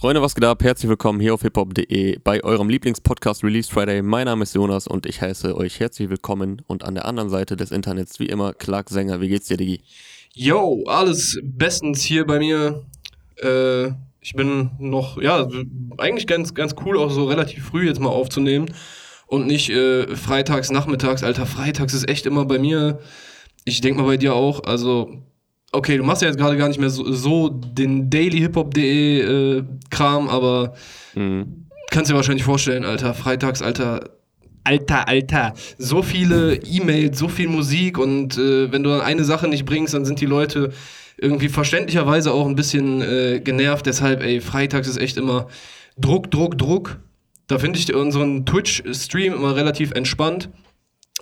Freunde, was geht ab? Herzlich willkommen hier auf hiphop.de bei eurem Lieblingspodcast Release Friday. Mein Name ist Jonas und ich heiße euch herzlich willkommen. Und an der anderen Seite des Internets, wie immer, Clark Sänger. Wie geht's dir, Digi? Yo, alles bestens hier bei mir. Äh, ich bin noch, ja, eigentlich ganz, ganz cool, auch so relativ früh jetzt mal aufzunehmen. Und nicht äh, freitags, nachmittags. Alter, freitags ist echt immer bei mir. Ich denke mal bei dir auch. Also okay, du machst ja jetzt gerade gar nicht mehr so, so den dailyhiphop.de äh, Kram, aber mhm. kannst dir wahrscheinlich vorstellen, Alter, freitags, Alter, Alter, Alter, so viele E-Mails, so viel Musik und äh, wenn du dann eine Sache nicht bringst, dann sind die Leute irgendwie verständlicherweise auch ein bisschen äh, genervt. Deshalb, ey, freitags ist echt immer Druck, Druck, Druck. Da finde ich unseren Twitch-Stream immer relativ entspannt.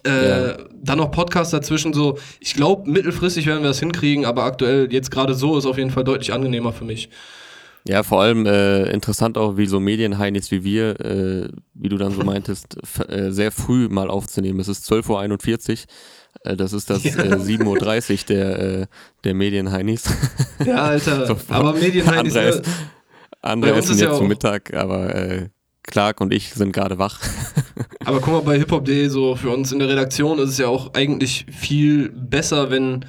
Äh, ja. Dann noch Podcast dazwischen, so. Ich glaube, mittelfristig werden wir das hinkriegen, aber aktuell, jetzt gerade so, ist auf jeden Fall deutlich angenehmer für mich. Ja, vor allem äh, interessant auch, wie so Medienheinis wie wir, äh, wie du dann so meintest, äh, sehr früh mal aufzunehmen. Es ist 12.41 Uhr. Äh, das ist das ja. 7.30 Uhr der, der Medienheinis. Ja, Alter. so, aber Medienheinis. Andere, ne? andere essen jetzt ja zu Mittag, aber Clark und ich sind gerade wach. Aber guck mal, bei hiphop.de, so für uns in der Redaktion ist es ja auch eigentlich viel besser, wenn,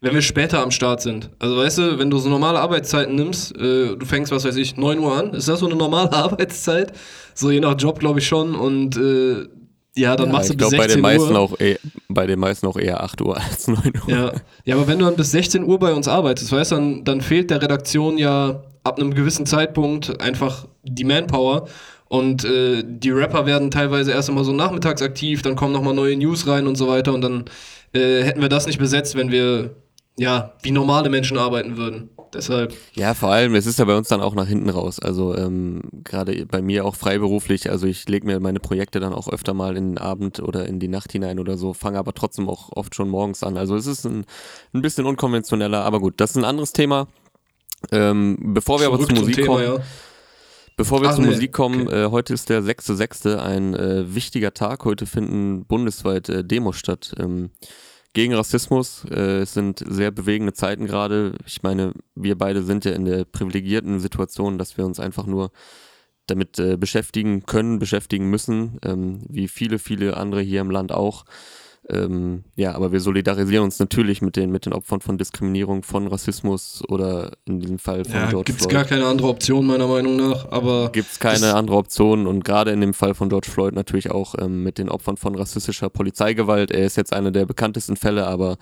wenn wir später am Start sind. Also weißt du, wenn du so normale Arbeitszeiten nimmst, äh, du fängst, was weiß ich, 9 Uhr an, ist das so eine normale Arbeitszeit? So je nach Job, glaube ich schon. Und äh, ja, dann ja, machst du bis glaub, 16 bei den meisten Uhr. Auch eh, bei den meisten auch eher 8 Uhr als 9 Uhr. Ja, ja aber wenn du dann bis 16 Uhr bei uns arbeitest, weißt du, dann, dann fehlt der Redaktion ja ab einem gewissen Zeitpunkt einfach die Manpower. Und äh, die Rapper werden teilweise erst immer so nachmittags aktiv, dann kommen nochmal neue News rein und so weiter. Und dann äh, hätten wir das nicht besetzt, wenn wir ja wie normale Menschen arbeiten würden. Deshalb. Ja, vor allem, es ist ja bei uns dann auch nach hinten raus. Also ähm, gerade bei mir auch freiberuflich. Also ich lege mir meine Projekte dann auch öfter mal in den Abend oder in die Nacht hinein oder so, fange aber trotzdem auch oft schon morgens an. Also es ist ein, ein bisschen unkonventioneller, aber gut, das ist ein anderes Thema. Ähm, bevor wir Zurück aber zur Musik Thema, kommen. Ja. Bevor wir Ach, zur nee. Musik kommen, okay. äh, heute ist der 6.6., ein äh, wichtiger Tag. Heute finden bundesweit äh, Demos statt ähm, gegen Rassismus. Äh, es sind sehr bewegende Zeiten gerade. Ich meine, wir beide sind ja in der privilegierten Situation, dass wir uns einfach nur damit äh, beschäftigen können, beschäftigen müssen, ähm, wie viele, viele andere hier im Land auch. Ähm, ja, aber wir solidarisieren uns natürlich mit den, mit den Opfern von Diskriminierung, von Rassismus oder in diesem Fall von ja, George gibt's Floyd. Gibt gar keine andere Option, meiner Meinung nach, aber. Gibt es keine andere Option und gerade in dem Fall von George Floyd natürlich auch ähm, mit den Opfern von rassistischer Polizeigewalt. Er ist jetzt einer der bekanntesten Fälle, aber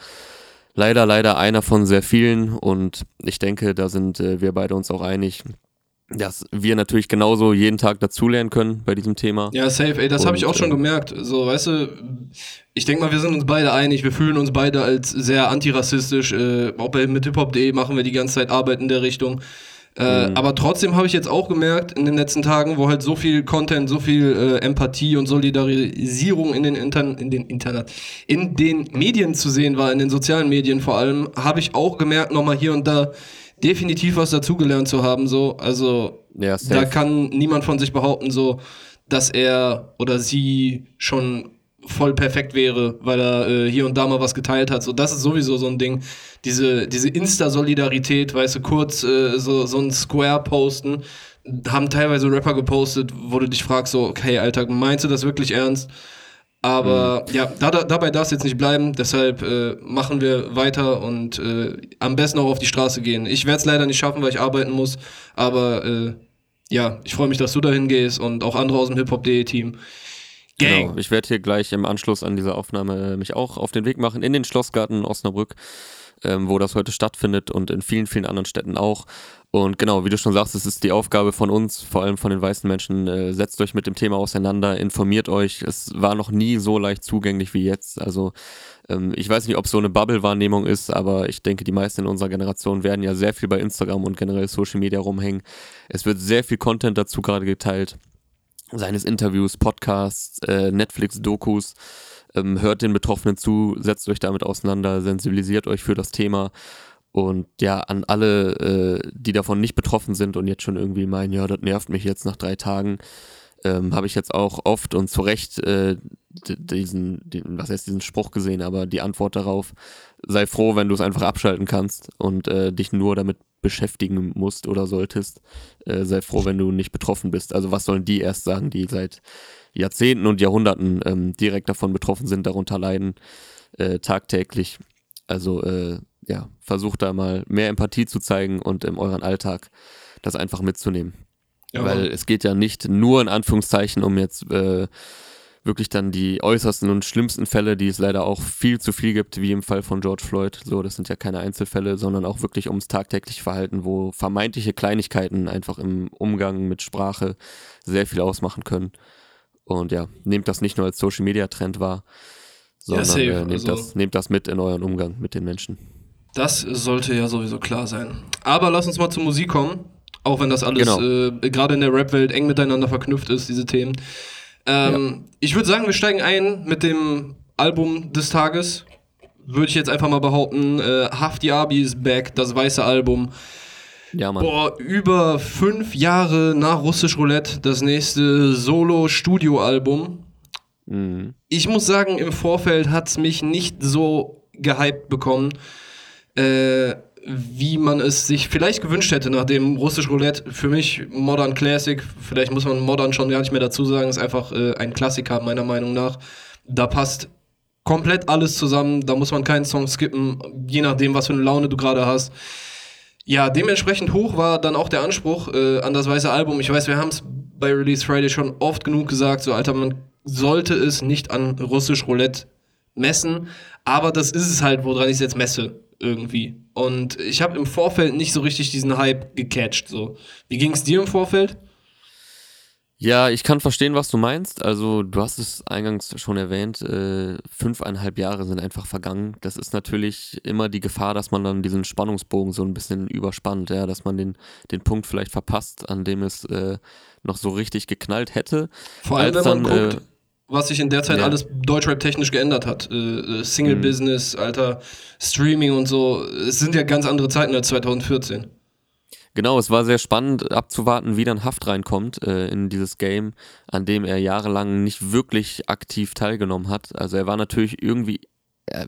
leider, leider einer von sehr vielen und ich denke, da sind äh, wir beide uns auch einig dass wir natürlich genauso jeden Tag dazulernen können bei diesem Thema. Ja, safe, ey, das habe ich auch schon äh, gemerkt. So, weißt du, ich denke mal, wir sind uns beide einig, wir fühlen uns beide als sehr antirassistisch. Äh, auch bei mit hiphop.de machen wir die ganze Zeit Arbeit in der Richtung. Äh, mhm. Aber trotzdem habe ich jetzt auch gemerkt in den letzten Tagen, wo halt so viel Content, so viel äh, Empathie und Solidarisierung in den, Intern in den Internet, in den Medien zu sehen war, in den sozialen Medien vor allem, habe ich auch gemerkt, nochmal hier und da, definitiv was dazugelernt zu haben. So, also ja, da kann niemand von sich behaupten, so, dass er oder sie schon voll perfekt wäre, weil er äh, hier und da mal was geteilt hat. So, das ist sowieso so ein Ding. Diese, diese Insta-Solidarität, weißt du, kurz äh, so, so ein Square posten, haben teilweise Rapper gepostet, wo du dich fragst, so, okay, Alter, meinst du das wirklich ernst? Aber mhm. ja, da, da, dabei darf es jetzt nicht bleiben. Deshalb äh, machen wir weiter und äh, am besten auch auf die Straße gehen. Ich werde es leider nicht schaffen, weil ich arbeiten muss. Aber äh, ja, ich freue mich, dass du dahin gehst und auch andere aus dem Hip-Hop.de-Team. Genau, ich werde hier gleich im Anschluss an diese Aufnahme mich auch auf den Weg machen in den Schlossgarten Osnabrück ähm, wo das heute stattfindet und in vielen, vielen anderen Städten auch. Und genau, wie du schon sagst, es ist die Aufgabe von uns, vor allem von den weißen Menschen, äh, setzt euch mit dem Thema auseinander, informiert euch. Es war noch nie so leicht zugänglich wie jetzt. Also ähm, ich weiß nicht, ob es so eine Bubble-Wahrnehmung ist, aber ich denke, die meisten in unserer Generation werden ja sehr viel bei Instagram und generell Social Media rumhängen. Es wird sehr viel Content dazu gerade geteilt. Seines Interviews, Podcasts, äh, Netflix-Dokus. Ähm, hört den Betroffenen zu, setzt euch damit auseinander, sensibilisiert euch für das Thema. Und ja, an alle, äh, die davon nicht betroffen sind und jetzt schon irgendwie meinen, ja, das nervt mich jetzt nach drei Tagen, ähm, habe ich jetzt auch oft und zu Recht äh, diesen, den, was heißt diesen Spruch gesehen, aber die Antwort darauf, sei froh, wenn du es einfach abschalten kannst und äh, dich nur damit beschäftigen musst oder solltest, äh, sei froh, wenn du nicht betroffen bist. Also was sollen die erst sagen, die seit Jahrzehnten und Jahrhunderten ähm, direkt davon betroffen sind, darunter leiden, äh, tagtäglich. Also äh, ja, versucht da mal mehr Empathie zu zeigen und in euren Alltag das einfach mitzunehmen. Ja, Weil es geht ja nicht nur in Anführungszeichen um jetzt äh, wirklich dann die äußersten und schlimmsten Fälle, die es leider auch viel zu viel gibt, wie im Fall von George Floyd. So, das sind ja keine Einzelfälle, sondern auch wirklich ums tagtägliche Verhalten, wo vermeintliche Kleinigkeiten einfach im Umgang mit Sprache sehr viel ausmachen können. Und ja, nehmt das nicht nur als Social Media Trend wahr, sondern ja, äh, nehmt, also, das, nehmt das mit in euren Umgang mit den Menschen. Das sollte ja sowieso klar sein. Aber lass uns mal zur Musik kommen. Auch wenn das alles genau. äh, gerade in der Rap-Welt eng miteinander verknüpft ist, diese Themen. Ähm, ja. Ich würde sagen, wir steigen ein mit dem Album des Tages. Würde ich jetzt einfach mal behaupten. Äh, Hafti Abi ist back, das weiße Album. Ja, Mann. Boah, über fünf Jahre nach Russisch Roulette das nächste Solo-Studio-Album. Mhm. Ich muss sagen, im Vorfeld hat es mich nicht so gehypt bekommen. Äh, wie man es sich vielleicht gewünscht hätte, nachdem Russisch Roulette. Für mich Modern Classic, vielleicht muss man Modern schon gar nicht mehr dazu sagen, ist einfach äh, ein Klassiker meiner Meinung nach. Da passt komplett alles zusammen, da muss man keinen Song skippen, je nachdem, was für eine Laune du gerade hast. Ja, dementsprechend hoch war dann auch der Anspruch äh, an das weiße Album. Ich weiß, wir haben es bei Release Friday schon oft genug gesagt, so Alter, man sollte es nicht an Russisch Roulette messen, aber das ist es halt, woran ich es jetzt messe irgendwie. Und ich habe im Vorfeld nicht so richtig diesen Hype gecatcht. So. Wie ging es dir im Vorfeld? Ja, ich kann verstehen, was du meinst. Also, du hast es eingangs schon erwähnt, äh, fünfeinhalb Jahre sind einfach vergangen. Das ist natürlich immer die Gefahr, dass man dann diesen Spannungsbogen so ein bisschen überspannt, ja, dass man den, den Punkt vielleicht verpasst, an dem es äh, noch so richtig geknallt hätte. Vor allem, wenn man dann, guckt, äh, was sich in der Zeit ja. alles Deutschrap-technisch geändert hat. Äh, äh, Single-Business, mhm. Alter, Streaming und so. Es sind ja ganz andere Zeiten als 2014. Genau, es war sehr spannend abzuwarten, wie dann Haft reinkommt äh, in dieses Game, an dem er jahrelang nicht wirklich aktiv teilgenommen hat. Also er war natürlich irgendwie,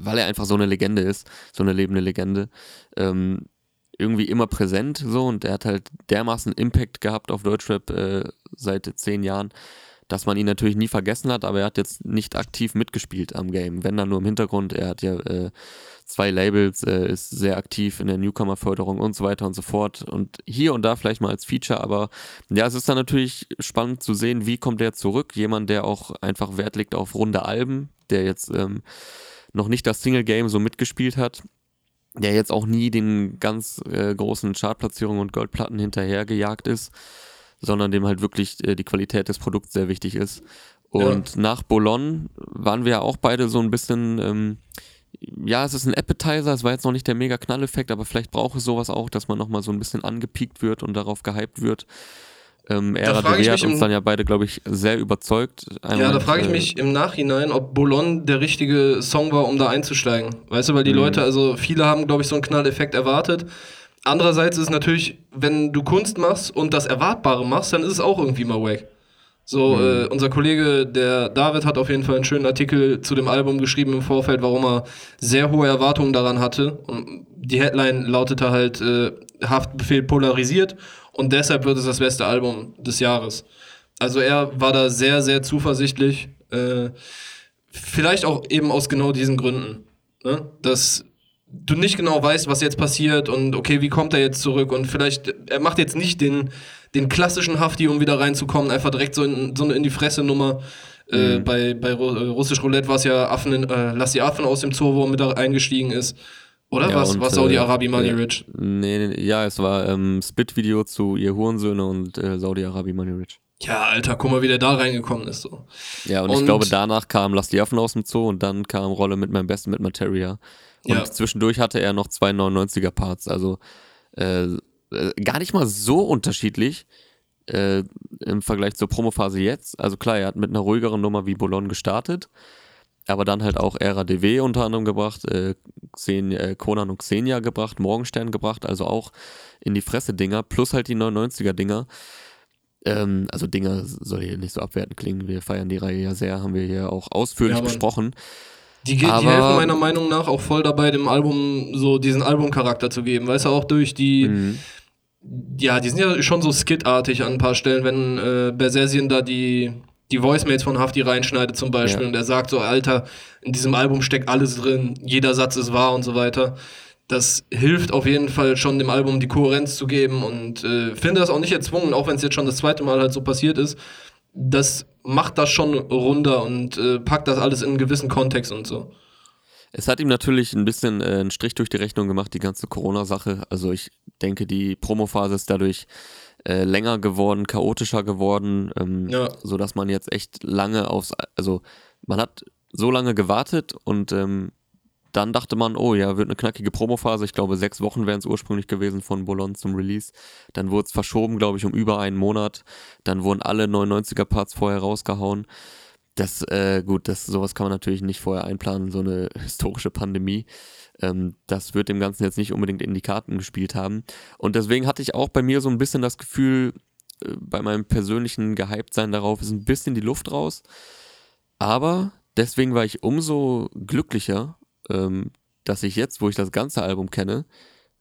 weil er einfach so eine Legende ist, so eine lebende Legende, ähm, irgendwie immer präsent so und er hat halt dermaßen Impact gehabt auf Deutschrap äh, seit zehn Jahren, dass man ihn natürlich nie vergessen hat, aber er hat jetzt nicht aktiv mitgespielt am Game, wenn dann nur im Hintergrund. Er hat ja äh, zwei Labels, äh, ist sehr aktiv in der Newcomer-Förderung und so weiter und so fort. Und hier und da vielleicht mal als Feature, aber ja, es ist dann natürlich spannend zu sehen, wie kommt er zurück. Jemand, der auch einfach Wert legt auf runde Alben, der jetzt ähm, noch nicht das Single-Game so mitgespielt hat der jetzt auch nie den ganz äh, großen Chartplatzierungen und Goldplatten hinterhergejagt ist sondern dem halt wirklich äh, die Qualität des Produkts sehr wichtig ist. Und ja. nach Bologna waren wir ja auch beide so ein bisschen, ähm, ja, es ist ein Appetizer, es war jetzt noch nicht der mega Knalleffekt, aber vielleicht braucht es sowas auch, dass man nochmal so ein bisschen angepiekt wird und darauf gehypt wird. Ähm, Era de hat uns dann ja beide, glaube ich, sehr überzeugt. Einmal, ja, da frage ich äh, mich im Nachhinein, ob Bologna der richtige Song war, um da einzusteigen. Weißt du, weil die mhm. Leute, also viele haben, glaube ich, so einen Knalleffekt erwartet. Andererseits ist natürlich, wenn du Kunst machst und das Erwartbare machst, dann ist es auch irgendwie mal wack. So, mhm. äh, unser Kollege, der David, hat auf jeden Fall einen schönen Artikel zu dem Album geschrieben im Vorfeld, warum er sehr hohe Erwartungen daran hatte. Und die Headline lautete halt, äh, Haftbefehl polarisiert und deshalb wird es das beste Album des Jahres. Also er war da sehr, sehr zuversichtlich. Äh, vielleicht auch eben aus genau diesen Gründen. Ne? Dass du nicht genau weißt, was jetzt passiert und okay, wie kommt er jetzt zurück und vielleicht, er macht jetzt nicht den, den klassischen Hafti, um wieder reinzukommen, einfach direkt so in, so eine in die Fresse Nummer. Äh, mhm. bei, bei äh, Russisch Roulette war es ja Affen in, äh, Lass die Affen aus dem Zoo, wo er mit da eingestiegen ist. Oder ja, was? War Saudi-Arabi Money äh, Rich? Nee, nee, ja, es war ähm, Spit-Video zu ihr Hurensöhne und äh, Saudi-Arabi Money Rich. Ja, Alter, guck mal, wie der da reingekommen ist. So. Ja, und, und ich glaube, danach kam Lass die Affen aus dem Zoo und dann kam Rolle mit meinem Besten mit Materia. Und ja. zwischendurch hatte er noch zwei 99er Parts. Also äh, äh, gar nicht mal so unterschiedlich äh, im Vergleich zur Promophase jetzt. Also klar, er hat mit einer ruhigeren Nummer wie Bologna gestartet, aber dann halt auch Ära DW unter anderem gebracht, äh, Xen äh, Conan und Xenia gebracht, Morgenstern gebracht, also auch in die Fresse-Dinger, plus halt die 99er-Dinger. Ähm, also Dinger soll hier nicht so abwertend klingen, wir feiern die Reihe ja sehr, haben wir hier auch ausführlich ja, besprochen. Die, die helfen meiner Meinung nach auch voll dabei, dem Album so diesen Albumcharakter zu geben. Weißt du, auch durch die. Mhm. Ja, die sind ja schon so skitartig an ein paar Stellen, wenn äh, Bersersien da die, die Voicemails von Hafti reinschneidet zum Beispiel ja. und er sagt so, Alter, in diesem Album steckt alles drin, jeder Satz ist wahr und so weiter. Das hilft auf jeden Fall schon dem Album die Kohärenz zu geben und äh, finde das auch nicht erzwungen, auch wenn es jetzt schon das zweite Mal halt so passiert ist. Das macht das schon runder und äh, packt das alles in einen gewissen Kontext und so. Es hat ihm natürlich ein bisschen äh, einen Strich durch die Rechnung gemacht, die ganze Corona-Sache. Also ich denke, die Promophase ist dadurch äh, länger geworden, chaotischer geworden, ähm, ja. sodass man jetzt echt lange aufs, also man hat so lange gewartet und ähm, dann dachte man, oh ja, wird eine knackige Promophase. Ich glaube, sechs Wochen wären es ursprünglich gewesen von Bolon zum Release. Dann wurde es verschoben, glaube ich, um über einen Monat. Dann wurden alle 99er-Parts vorher rausgehauen. Das, äh, gut, das, sowas kann man natürlich nicht vorher einplanen, so eine historische Pandemie. Ähm, das wird dem Ganzen jetzt nicht unbedingt in die Karten gespielt haben. Und deswegen hatte ich auch bei mir so ein bisschen das Gefühl, äh, bei meinem persönlichen Gehyptsein darauf ist ein bisschen die Luft raus. Aber deswegen war ich umso glücklicher, ähm, dass ich jetzt, wo ich das ganze Album kenne,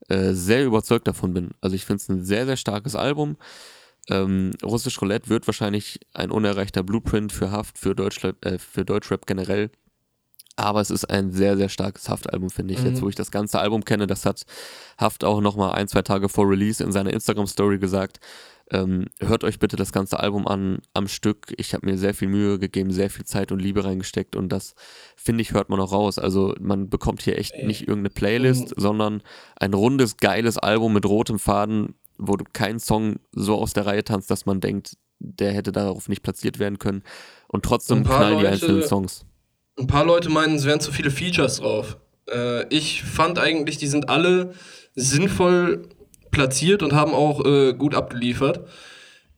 äh, sehr überzeugt davon bin. Also ich finde es ein sehr, sehr starkes Album. Ähm, Russisch Roulette wird wahrscheinlich ein unerreichter Blueprint für Haft, für Deutschrap, äh, für Deutschrap generell. Aber es ist ein sehr, sehr starkes Haft-Album, finde ich. Mhm. Jetzt, wo ich das ganze Album kenne, das hat Haft auch nochmal ein, zwei Tage vor Release in seiner Instagram-Story gesagt. Ähm, hört euch bitte das ganze Album an am Stück. Ich habe mir sehr viel Mühe gegeben, sehr viel Zeit und Liebe reingesteckt und das finde ich hört man auch raus. Also man bekommt hier echt nicht irgendeine Playlist, mhm. sondern ein rundes, geiles Album mit rotem Faden, wo du keinen Song so aus der Reihe tanzt, dass man denkt, der hätte darauf nicht platziert werden können. Und trotzdem knallen die einzelnen Songs. Ein paar Leute meinen, es wären zu viele Features drauf. Äh, ich fand eigentlich, die sind alle sinnvoll platziert und haben auch äh, gut abgeliefert.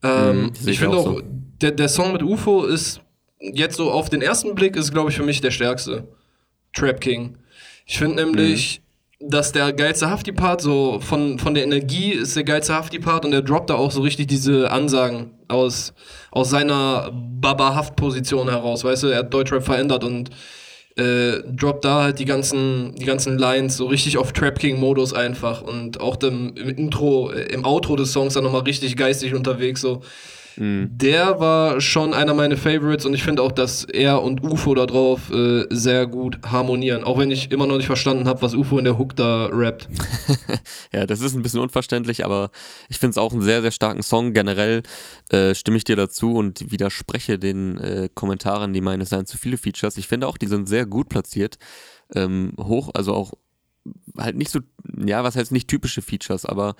Ähm, mhm, ich finde auch, so. der, der Song mit UFO ist jetzt so auf den ersten Blick ist, glaube ich, für mich der stärkste. Trap King. Ich finde nämlich, mhm. dass der geilste Hafti-Part, so von, von der Energie ist der geilste Hafti-Part und er droppt da auch so richtig diese Ansagen aus, aus seiner Baba-Haft-Position heraus. Weißt du, er hat Deutschrap verändert und äh, droppt da halt die ganzen, die ganzen Lines so richtig auf Trap King-Modus einfach und auch dem, im Intro, äh, im Outro des Songs dann nochmal richtig geistig unterwegs. So. Mhm. Der war schon einer meiner Favorites und ich finde auch, dass er und UFO da drauf äh, sehr gut harmonieren. Auch wenn ich immer noch nicht verstanden habe, was UFO in der Hook da rappt. ja, das ist ein bisschen unverständlich, aber ich finde es auch einen sehr, sehr starken Song. Generell äh, stimme ich dir dazu und widerspreche den äh, Kommentaren, die meinen, es seien zu viele Features. Ich finde auch, die sind sehr gut platziert. Ähm, hoch, also auch halt nicht so, ja, was heißt nicht typische Features, aber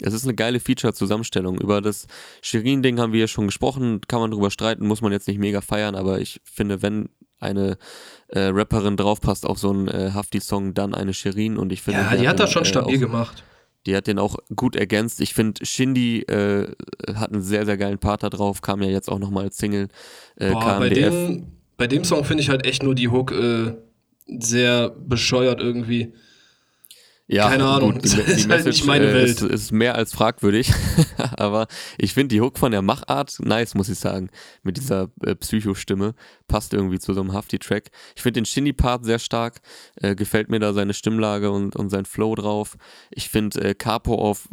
es ist eine geile Feature-Zusammenstellung. Über das Shirin-Ding haben wir ja schon gesprochen, kann man drüber streiten, muss man jetzt nicht mega feiern, aber ich finde, wenn eine äh, Rapperin draufpasst auf so einen äh, Hafti-Song, dann eine Shirin und ich finde. Ja, die hat, hat das schon äh, stabil auch, gemacht. Die hat den auch gut ergänzt. Ich finde, Shindy äh, hat einen sehr, sehr geilen Part da drauf, kam ja jetzt auch nochmal als Single. Äh, Boah, bei, dem, bei dem Song finde ich halt echt nur die Hook äh, sehr bescheuert irgendwie. Ja, Keine Ahnung. Gut, die, die ist halt nicht meine Welt. Ist, ist mehr als fragwürdig. Aber ich finde die Hook von der Machart nice, muss ich sagen. Mit dieser äh, Psycho-Stimme. Passt irgendwie zu so einem Hafti-Track. Ich finde den Shindy-Part sehr stark. Äh, gefällt mir da seine Stimmlage und, und sein Flow drauf. Ich finde äh, Capo auf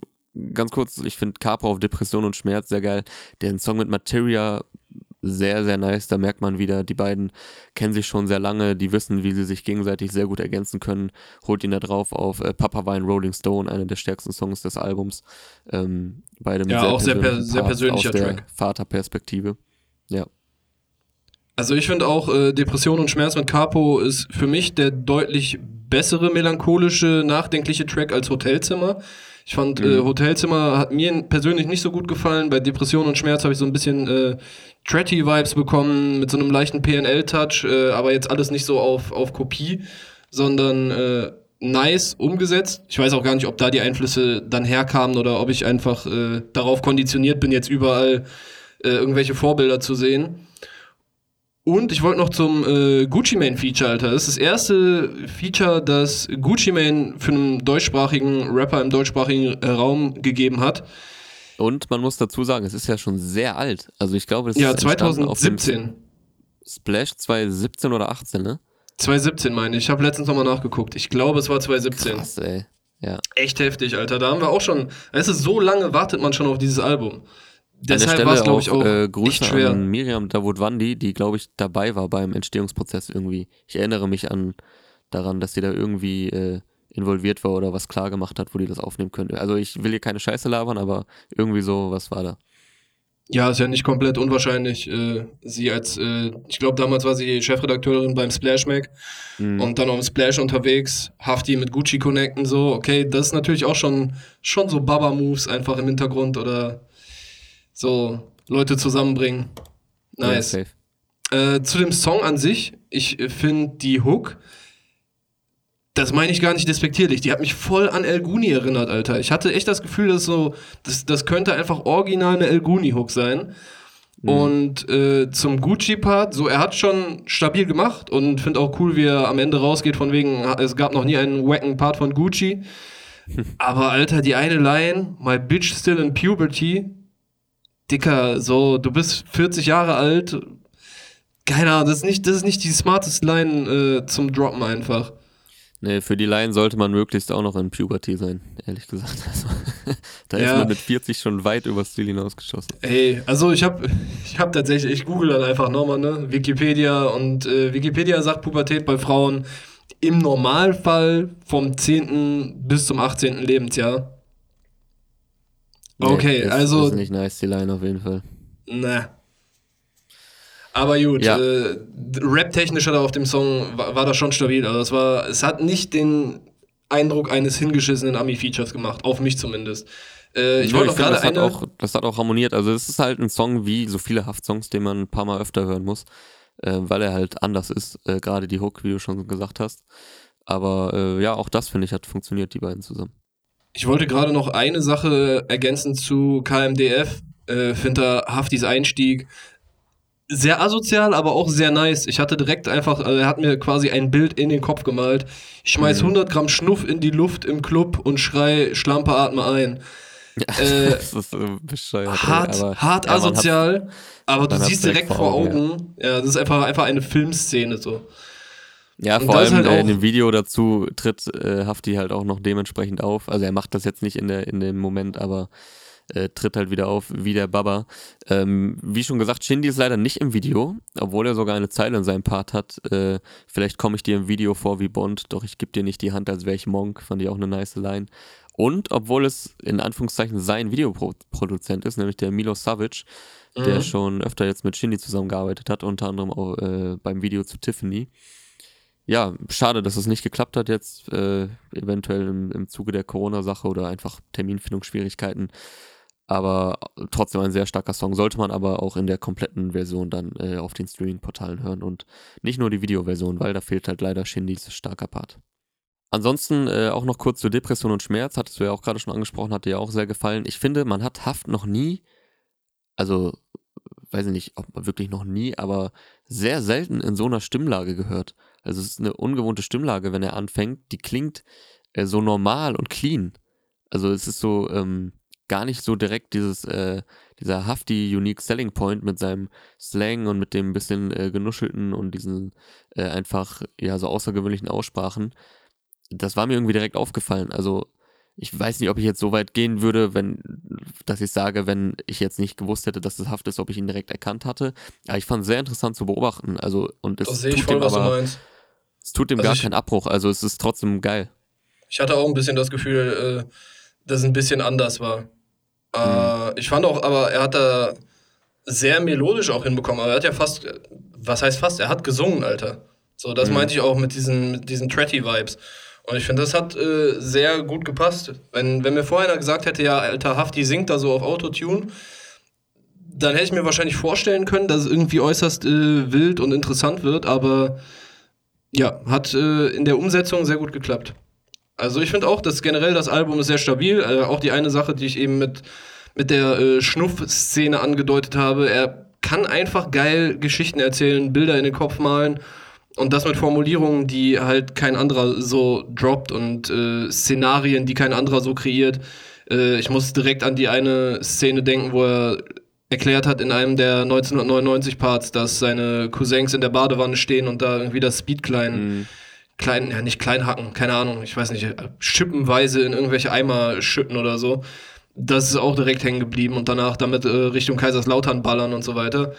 ganz kurz, ich finde Capo auf Depression und Schmerz sehr geil. Den Song mit Materia sehr, sehr nice. Da merkt man wieder, die beiden kennen sich schon sehr lange, die wissen, wie sie sich gegenseitig sehr gut ergänzen können. Holt ihn da drauf auf äh, Papa Wein Rolling Stone, einer der stärksten Songs des Albums. Ähm, beide mit ja, sehr auch sehr, per sehr persönlicher aus der Track. Vaterperspektive. Ja. Also ich finde auch äh, Depression und Schmerz mit Capo ist für mich der deutlich bessere melancholische, nachdenkliche Track als Hotelzimmer. Ich fand, äh, mhm. äh, Hotelzimmer hat mir persönlich nicht so gut gefallen. Bei Depression und Schmerz habe ich so ein bisschen äh, Tretty-Vibes bekommen, mit so einem leichten PNL-Touch, äh, aber jetzt alles nicht so auf, auf Kopie, sondern äh, nice umgesetzt. Ich weiß auch gar nicht, ob da die Einflüsse dann herkamen oder ob ich einfach äh, darauf konditioniert bin, jetzt überall äh, irgendwelche Vorbilder zu sehen. Und ich wollte noch zum äh, Gucci Mane Feature, Alter. Das ist das erste Feature, das Gucci Mane für einen deutschsprachigen Rapper im deutschsprachigen äh, Raum gegeben hat. Und man muss dazu sagen, es ist ja schon sehr alt. Also ich glaube, das ja, ist 2017. Splash 2017 oder 18, ne? 2017 meine ich. Ich habe letztens nochmal nachgeguckt. Ich glaube, es war 2017. Krass, ey. Ja. Echt heftig, Alter. Da haben wir auch schon, weißt du, so lange wartet man schon auf dieses Album. Deshalb war es, glaube ich, auch äh, Grüße schwer. an Miriam Davutwandi, die, glaube ich, dabei war beim Entstehungsprozess irgendwie. Ich erinnere mich an daran, dass sie da irgendwie äh, involviert war oder was klar gemacht hat, wo die das aufnehmen könnte. Also ich will hier keine Scheiße labern, aber irgendwie so, was war da? Ja, ist ja nicht komplett unwahrscheinlich. Äh, sie als, äh, ich glaube, damals war sie Chefredakteurin beim Splash Mac mhm. und dann auf dem Splash unterwegs, Hafti mit Gucci connecten, so, okay, das ist natürlich auch schon, schon so Baba-Moves einfach im Hintergrund oder so Leute zusammenbringen. Nice. Ja, äh, zu dem Song an sich, ich finde die Hook das meine ich gar nicht despektierlich. Die hat mich voll an El Guni erinnert, Alter. Ich hatte echt das Gefühl, dass so, das, das könnte einfach original eine El Guni-Hook sein. Mhm. Und äh, zum Gucci-Part, so er hat schon stabil gemacht und finde auch cool, wie er am Ende rausgeht, von wegen, es gab noch nie einen wacken Part von Gucci. Aber Alter, die eine Line, My bitch still in puberty. Dicker, so, du bist 40 Jahre alt. Keine Ahnung, das ist nicht, das ist nicht die smarteste Line äh, zum Droppen einfach. Nee, für die Laien sollte man möglichst auch noch in Puberty sein, ehrlich gesagt. Also, da ja. ist man mit 40 schon weit übers Ziel hinausgeschossen. Ey, also ich habe ich hab tatsächlich, ich google dann einfach nochmal, ne? Wikipedia und äh, Wikipedia sagt Pubertät bei Frauen im Normalfall vom 10. bis zum 18. Lebensjahr. Okay, nee, also. Das ist nicht nice, die Line auf jeden Fall. Na, aber gut, ja. äh, rap-technisch hat er auf dem Song, war, war das schon stabil. Also es, war, es hat nicht den Eindruck eines hingeschissenen Ami-Features gemacht, auf mich zumindest. Äh, ich wollte gerade das, hat auch, das hat auch harmoniert. Also es ist halt ein Song wie so viele Haft-Songs, den man ein paar Mal öfter hören muss, äh, weil er halt anders ist. Äh, gerade die Hook, wie du schon gesagt hast. Aber äh, ja, auch das finde ich hat funktioniert, die beiden zusammen. Ich wollte gerade noch eine Sache ergänzen zu KMDF. Äh, finde Haftis Einstieg sehr asozial, aber auch sehr nice. Ich hatte direkt einfach, also er hat mir quasi ein Bild in den Kopf gemalt. Ich schmeiß mhm. 100 Gramm Schnuff in die Luft im Club und schrei Schlampe atme ein. Ja, äh, das ist so bescheuert. Hart, ey, hart ja, asozial, aber du siehst direkt, vor Augen. Augen ja. ja. das ist einfach, einfach eine Filmszene so. Ja, vor allem halt in dem Video dazu tritt äh, Hafti halt auch noch dementsprechend auf. Also er macht das jetzt nicht in, der, in dem Moment, aber äh, tritt halt wieder auf wie der Baba. Ähm, wie schon gesagt, Shindy ist leider nicht im Video, obwohl er sogar eine Zeile in seinem Part hat. Äh, vielleicht komme ich dir im Video vor wie Bond, doch ich gebe dir nicht die Hand, als wäre ich Monk. Fand ich auch eine nice Line. Und obwohl es in Anführungszeichen sein Videoproduzent ist, nämlich der Milo Savage, mhm. der schon öfter jetzt mit Shindy zusammengearbeitet hat, unter anderem auch äh, beim Video zu Tiffany. Ja, schade, dass es nicht geklappt hat jetzt, äh, eventuell im, im Zuge der Corona-Sache oder einfach Terminfindungsschwierigkeiten aber trotzdem ein sehr starker Song. Sollte man aber auch in der kompletten Version dann äh, auf den Streaming-Portalen hören und nicht nur die Videoversion, weil da fehlt halt leider Shindys starker Part. Ansonsten äh, auch noch kurz zu Depression und Schmerz, hattest du ja auch gerade schon angesprochen, hat dir ja auch sehr gefallen. Ich finde, man hat Haft noch nie, also weiß ich nicht, ob man wirklich noch nie, aber sehr selten in so einer Stimmlage gehört. Also es ist eine ungewohnte Stimmlage, wenn er anfängt, die klingt äh, so normal und clean. Also es ist so, ähm, gar nicht so direkt dieses, äh, dieser hafty Unique Selling Point mit seinem Slang und mit dem bisschen äh, genuschelten und diesen äh, einfach, ja, so außergewöhnlichen Aussprachen. Das war mir irgendwie direkt aufgefallen. Also, ich weiß nicht, ob ich jetzt so weit gehen würde, wenn, dass ich sage, wenn ich jetzt nicht gewusst hätte, dass es Haft ist, ob ich ihn direkt erkannt hatte. Aber ich fand es sehr interessant zu beobachten. Also, und es tut voll, dem aber, es tut dem also gar keinen Abbruch. Also, es ist trotzdem geil. Ich hatte auch ein bisschen das Gefühl, äh, dass es ein bisschen anders war. Äh, ich fand auch, aber er hat da sehr melodisch auch hinbekommen. Aber er hat ja fast, was heißt fast? Er hat gesungen, Alter. So, das mhm. meinte ich auch mit diesen, mit diesen Tretty-Vibes. Und ich finde, das hat äh, sehr gut gepasst. Wenn, wenn mir vorher einer gesagt hätte, ja, Alter, Hafti singt da so auf Autotune, dann hätte ich mir wahrscheinlich vorstellen können, dass es irgendwie äußerst äh, wild und interessant wird, aber ja, hat äh, in der Umsetzung sehr gut geklappt. Also ich finde auch, dass generell das Album ist sehr stabil. Äh, auch die eine Sache, die ich eben mit, mit der äh, Schnuff-Szene angedeutet habe. Er kann einfach geil Geschichten erzählen, Bilder in den Kopf malen und das mit Formulierungen, die halt kein anderer so droppt und äh, Szenarien, die kein anderer so kreiert. Äh, ich muss direkt an die eine Szene denken, wo er erklärt hat in einem der 1999 Parts, dass seine Cousins in der Badewanne stehen und da irgendwie das Speed klein, mhm. klein, ja nicht klein hacken, keine Ahnung, ich weiß nicht, schippenweise in irgendwelche Eimer schütten oder so. Das ist auch direkt hängen geblieben und danach damit äh, Richtung Kaiserslautern ballern und so weiter.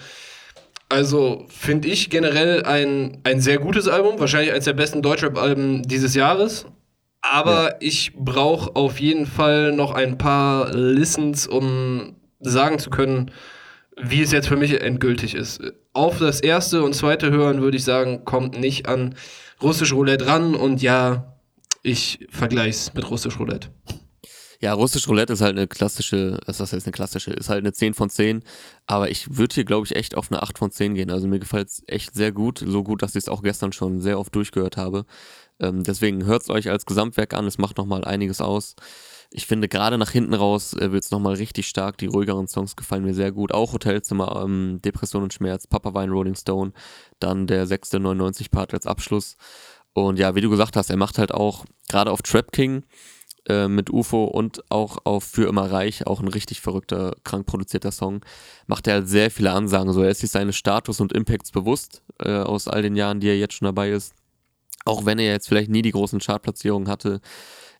Also finde ich generell ein, ein sehr gutes Album, wahrscheinlich eines der besten Deutschrap-Alben dieses Jahres. Aber ja. ich brauche auf jeden Fall noch ein paar Listens, um sagen zu können, wie es jetzt für mich endgültig ist. Auf das erste und zweite Hören würde ich sagen, kommt nicht an russisch Roulette ran und ja, ich vergleiche es mit russisch Roulette. Ja, russisch Roulette ist halt eine klassische, was heißt eine klassische, ist halt eine 10 von 10, aber ich würde hier, glaube ich, echt auf eine 8 von 10 gehen. Also mir gefällt es echt sehr gut, so gut, dass ich es auch gestern schon sehr oft durchgehört habe. Ähm, deswegen hört es euch als Gesamtwerk an, es macht nochmal einiges aus. Ich finde, gerade nach hinten raus äh, wird es nochmal richtig stark. Die ruhigeren Songs gefallen mir sehr gut. Auch Hotelzimmer, ähm, Depression und Schmerz, Papa Wein, Rolling Stone, dann der sechste 99 Part als Abschluss. Und ja, wie du gesagt hast, er macht halt auch, gerade auf Trap King, äh, mit UFO und auch auf Für immer reich, auch ein richtig verrückter, krank produzierter Song, macht er halt sehr viele Ansagen. So, er ist sich seines Status und Impacts bewusst äh, aus all den Jahren, die er jetzt schon dabei ist. Auch wenn er jetzt vielleicht nie die großen Chartplatzierungen hatte,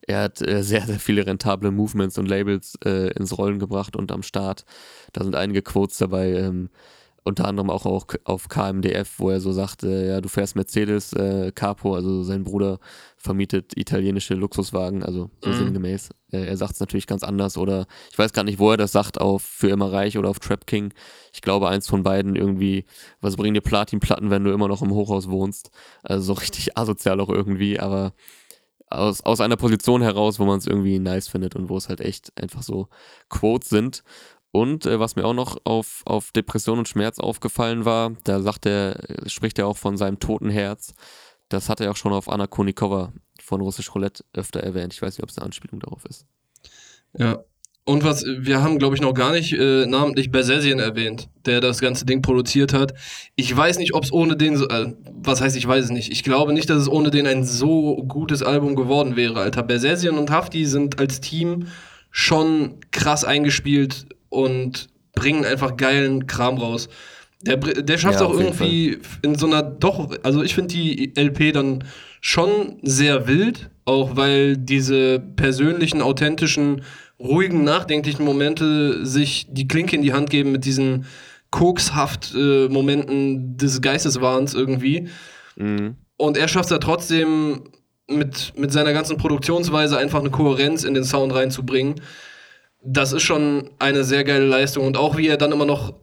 er hat äh, sehr, sehr viele rentable Movements und Labels äh, ins Rollen gebracht und am Start. Da sind einige Quotes dabei, ähm, unter anderem auch, auch auf KMDF, wo er so sagte, ja, du fährst Mercedes, äh, Capo, also sein Bruder vermietet italienische Luxuswagen, also so mhm. sinngemäß. Äh, er sagt es natürlich ganz anders oder ich weiß gar nicht, wo er das sagt, auf Für immer reich oder auf Trap King. Ich glaube, eins von beiden irgendwie, was bringen dir Platinplatten, wenn du immer noch im Hochhaus wohnst? Also so richtig asozial auch irgendwie, aber aus, aus einer Position heraus, wo man es irgendwie nice findet und wo es halt echt einfach so Quotes sind. Und äh, was mir auch noch auf, auf Depression und Schmerz aufgefallen war, da sagt er, spricht er auch von seinem toten Herz. Das hat er auch schon auf Anna Konikova von Russisch Roulette öfter erwähnt. Ich weiß nicht, ob es eine Anspielung darauf ist. Ja, und was, wir haben, glaube ich, noch gar nicht äh, namentlich Bersesien erwähnt, der das ganze Ding produziert hat. Ich weiß nicht, ob es ohne den, äh, was heißt, ich weiß es nicht. Ich glaube nicht, dass es ohne den ein so gutes Album geworden wäre, Alter. Bersesien und Hafti sind als Team schon krass eingespielt und bringen einfach geilen Kram raus. Der, der schafft ja, auch irgendwie in so einer, doch, also ich finde die LP dann schon sehr wild, auch weil diese persönlichen, authentischen ruhigen, nachdenklichen Momente sich die Klinke in die Hand geben mit diesen kokshaft äh, Momenten des Geisteswahns irgendwie. Mhm. Und er schafft es ja trotzdem mit, mit seiner ganzen Produktionsweise einfach eine Kohärenz in den Sound reinzubringen. Das ist schon eine sehr geile Leistung. Und auch wie er dann immer noch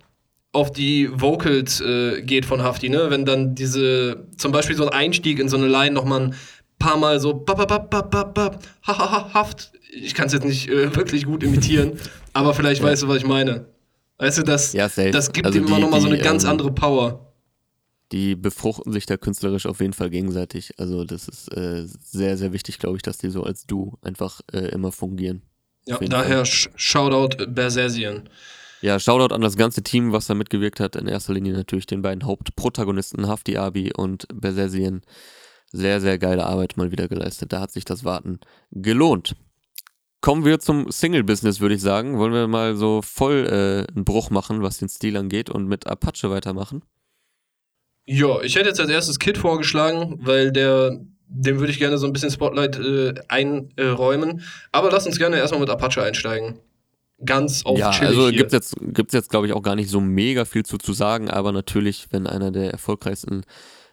auf die Vocals äh, geht von Hafti, ne? Wenn dann diese, zum Beispiel so ein Einstieg in so eine Line nochmal ein paar Mal so bap, bap, bap, bap, bap, ha, ha, ha, Haft ich kann es jetzt nicht äh, wirklich gut imitieren, aber vielleicht ja. weißt du, was ich meine. Weißt du, das, ja, das gibt also ihm immer nochmal so eine ganz ähm, andere Power. Die befruchten sich da künstlerisch auf jeden Fall gegenseitig. Also das ist äh, sehr, sehr wichtig, glaube ich, dass die so als Du einfach äh, immer fungieren. Ja, daher. Shoutout Bersesian. Ja, Shoutout an das ganze Team, was da mitgewirkt hat. In erster Linie natürlich den beiden Hauptprotagonisten Hafti Abi und Bersesian. Sehr, sehr geile Arbeit mal wieder geleistet. Da hat sich das Warten gelohnt. Kommen wir zum Single-Business, würde ich sagen. Wollen wir mal so voll äh, einen Bruch machen, was den Stil angeht und mit Apache weitermachen? Ja, ich hätte jetzt als erstes Kid vorgeschlagen, weil der, dem würde ich gerne so ein bisschen Spotlight äh, einräumen. Aber lass uns gerne erstmal mit Apache einsteigen. Ganz auf Ja, also gibt es jetzt, gibt's jetzt glaube ich, auch gar nicht so mega viel zu, zu sagen, aber natürlich, wenn einer der erfolgreichsten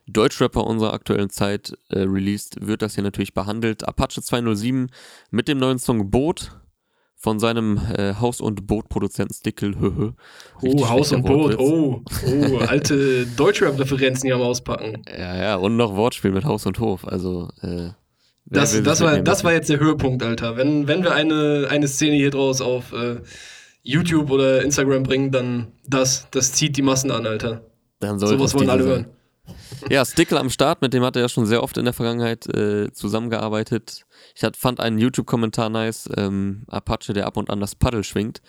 Deutschrapper unserer aktuellen Zeit äh, released, wird das hier natürlich behandelt. Apache 207 mit dem neuen Song Boot von seinem äh, Haus- und Bootproduzenten Stickel. oh, Haus und Boot, oh, oh, alte Deutschrap-Referenzen hier am Auspacken. Ja, ja, und noch Wortspiel mit Haus und Hof, also äh, das, das, war, das war jetzt der Höhepunkt, Alter. Wenn, wenn wir eine, eine Szene hier draus auf äh, YouTube oder Instagram bringen, dann das, das zieht die Massen an, Alter. Dann soll Sowas wollen alle hören. Ja, Stickle am Start, mit dem hat er ja schon sehr oft in der Vergangenheit äh, zusammengearbeitet. Ich hat, fand einen YouTube-Kommentar nice, ähm, Apache, der ab und an das Paddel schwingt,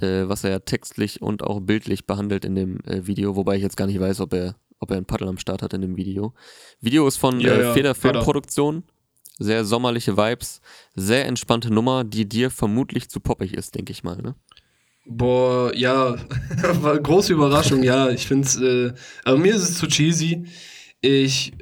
äh, was er ja textlich und auch bildlich behandelt in dem äh, Video, wobei ich jetzt gar nicht weiß, ob er, ob er ein Paddel am Start hat in dem Video. Video ist von ja, äh, ja, Feder Filmproduktion, sehr sommerliche Vibes, sehr entspannte Nummer, die dir vermutlich zu poppig ist, denke ich mal, ne? Boah, ja, große Überraschung, ja. Ich finde es, äh, aber mir ist es zu cheesy. Ich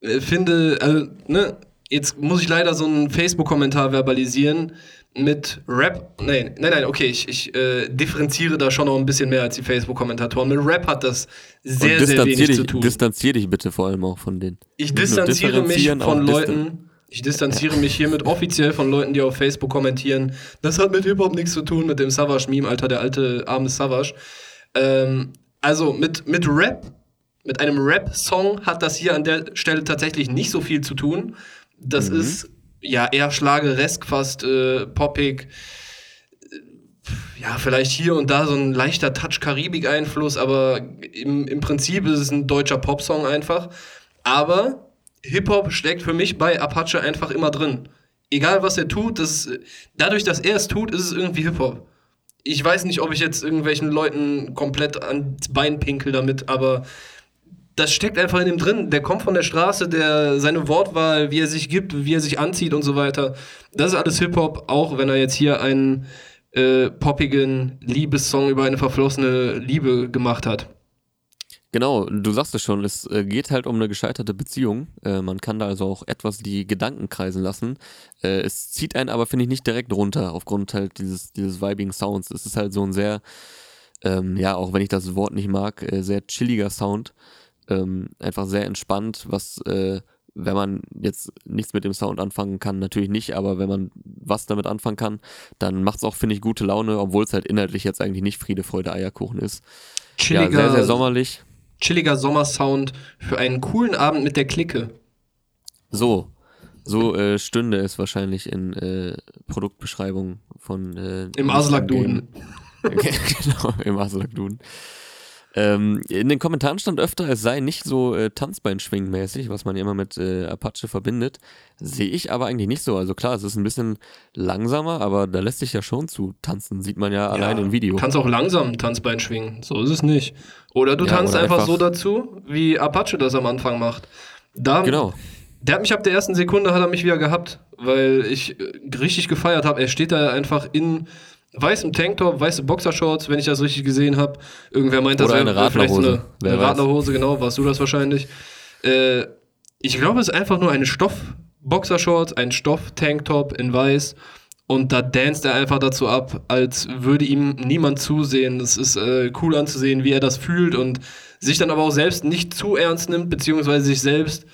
äh, finde, also, ne, jetzt muss ich leider so einen Facebook-Kommentar verbalisieren mit Rap. Nein, nein, nein, okay, ich, ich äh, differenziere da schon noch ein bisschen mehr als die Facebook-Kommentatoren. Mit Rap hat das sehr, sehr wenig dich, zu tun. Distanziere dich bitte vor allem auch von denen. Ich distanziere mich von Leuten. Ich distanziere mich hiermit offiziell von Leuten, die auf Facebook kommentieren. Das hat mit Hip-Hop nichts zu tun, mit dem Savage-Meme, Alter, der alte arme Savage. Ähm, also mit, mit Rap, mit einem Rap-Song hat das hier an der Stelle tatsächlich nicht so viel zu tun. Das mhm. ist ja eher schlageresk, fast äh, poppig. Ja, vielleicht hier und da so ein leichter Touch Karibik-Einfluss, aber im, im Prinzip ist es ein deutscher Popsong einfach. Aber Hip-Hop steckt für mich bei Apache einfach immer drin. Egal was er tut, das, dadurch, dass er es tut, ist es irgendwie Hip-Hop. Ich weiß nicht, ob ich jetzt irgendwelchen Leuten komplett ans Bein pinkel damit, aber das steckt einfach in ihm drin. Der kommt von der Straße, der seine Wortwahl, wie er sich gibt, wie er sich anzieht und so weiter. Das ist alles Hip-Hop, auch wenn er jetzt hier einen äh, poppigen Liebessong über eine verflossene Liebe gemacht hat. Genau, du sagst es schon, es äh, geht halt um eine gescheiterte Beziehung. Äh, man kann da also auch etwas die Gedanken kreisen lassen. Äh, es zieht einen aber, finde ich, nicht direkt runter, aufgrund halt dieses, dieses vibing Sounds. Es ist halt so ein sehr, ähm, ja, auch wenn ich das Wort nicht mag, sehr chilliger Sound. Ähm, einfach sehr entspannt, was, wenn man jetzt nichts mit dem Sound anfangen kann, natürlich nicht, aber wenn man was damit anfangen kann, dann macht es auch, finde ich, gute Laune, obwohl es halt inhaltlich jetzt eigentlich nicht Friede, Freude, Eierkuchen ist. Chilliger, ja, sehr, sehr sommerlich chilliger Sommersound für einen coolen Abend mit der Clique. So, so äh, stünde es wahrscheinlich in äh, Produktbeschreibung von äh, Im Aslak-Duden. genau, im Aslak-Duden. Ähm, in den Kommentaren stand öfter, es sei nicht so äh, Tanzbeinschwingen-mäßig, was man ja immer mit äh, Apache verbindet. Sehe ich aber eigentlich nicht so. Also klar, es ist ein bisschen langsamer, aber da lässt sich ja schon zu tanzen. Sieht man ja, ja allein im Video. Du kannst auch langsam Tanzbein schwingen. So ist es nicht. Oder du ja, tanzt oder einfach, einfach so dazu, wie Apache das am Anfang macht. Da, genau. Der hat mich ab der ersten Sekunde hat er mich wieder gehabt, weil ich äh, richtig gefeiert habe. Er steht da einfach in weißem Tanktop, weiße Boxershorts, wenn ich das richtig gesehen habe. Irgendwer meint, das wäre eine Radlerhose. So eine, eine Radlerhose, genau, warst du das wahrscheinlich. Äh, ich glaube, es ist einfach nur eine Stoff-Boxershorts, ein Stoff-Tanktop in weiß. Und da danst er einfach dazu ab, als würde ihm niemand zusehen. Es ist äh, cool anzusehen, wie er das fühlt und sich dann aber auch selbst nicht zu ernst nimmt, beziehungsweise sich selbst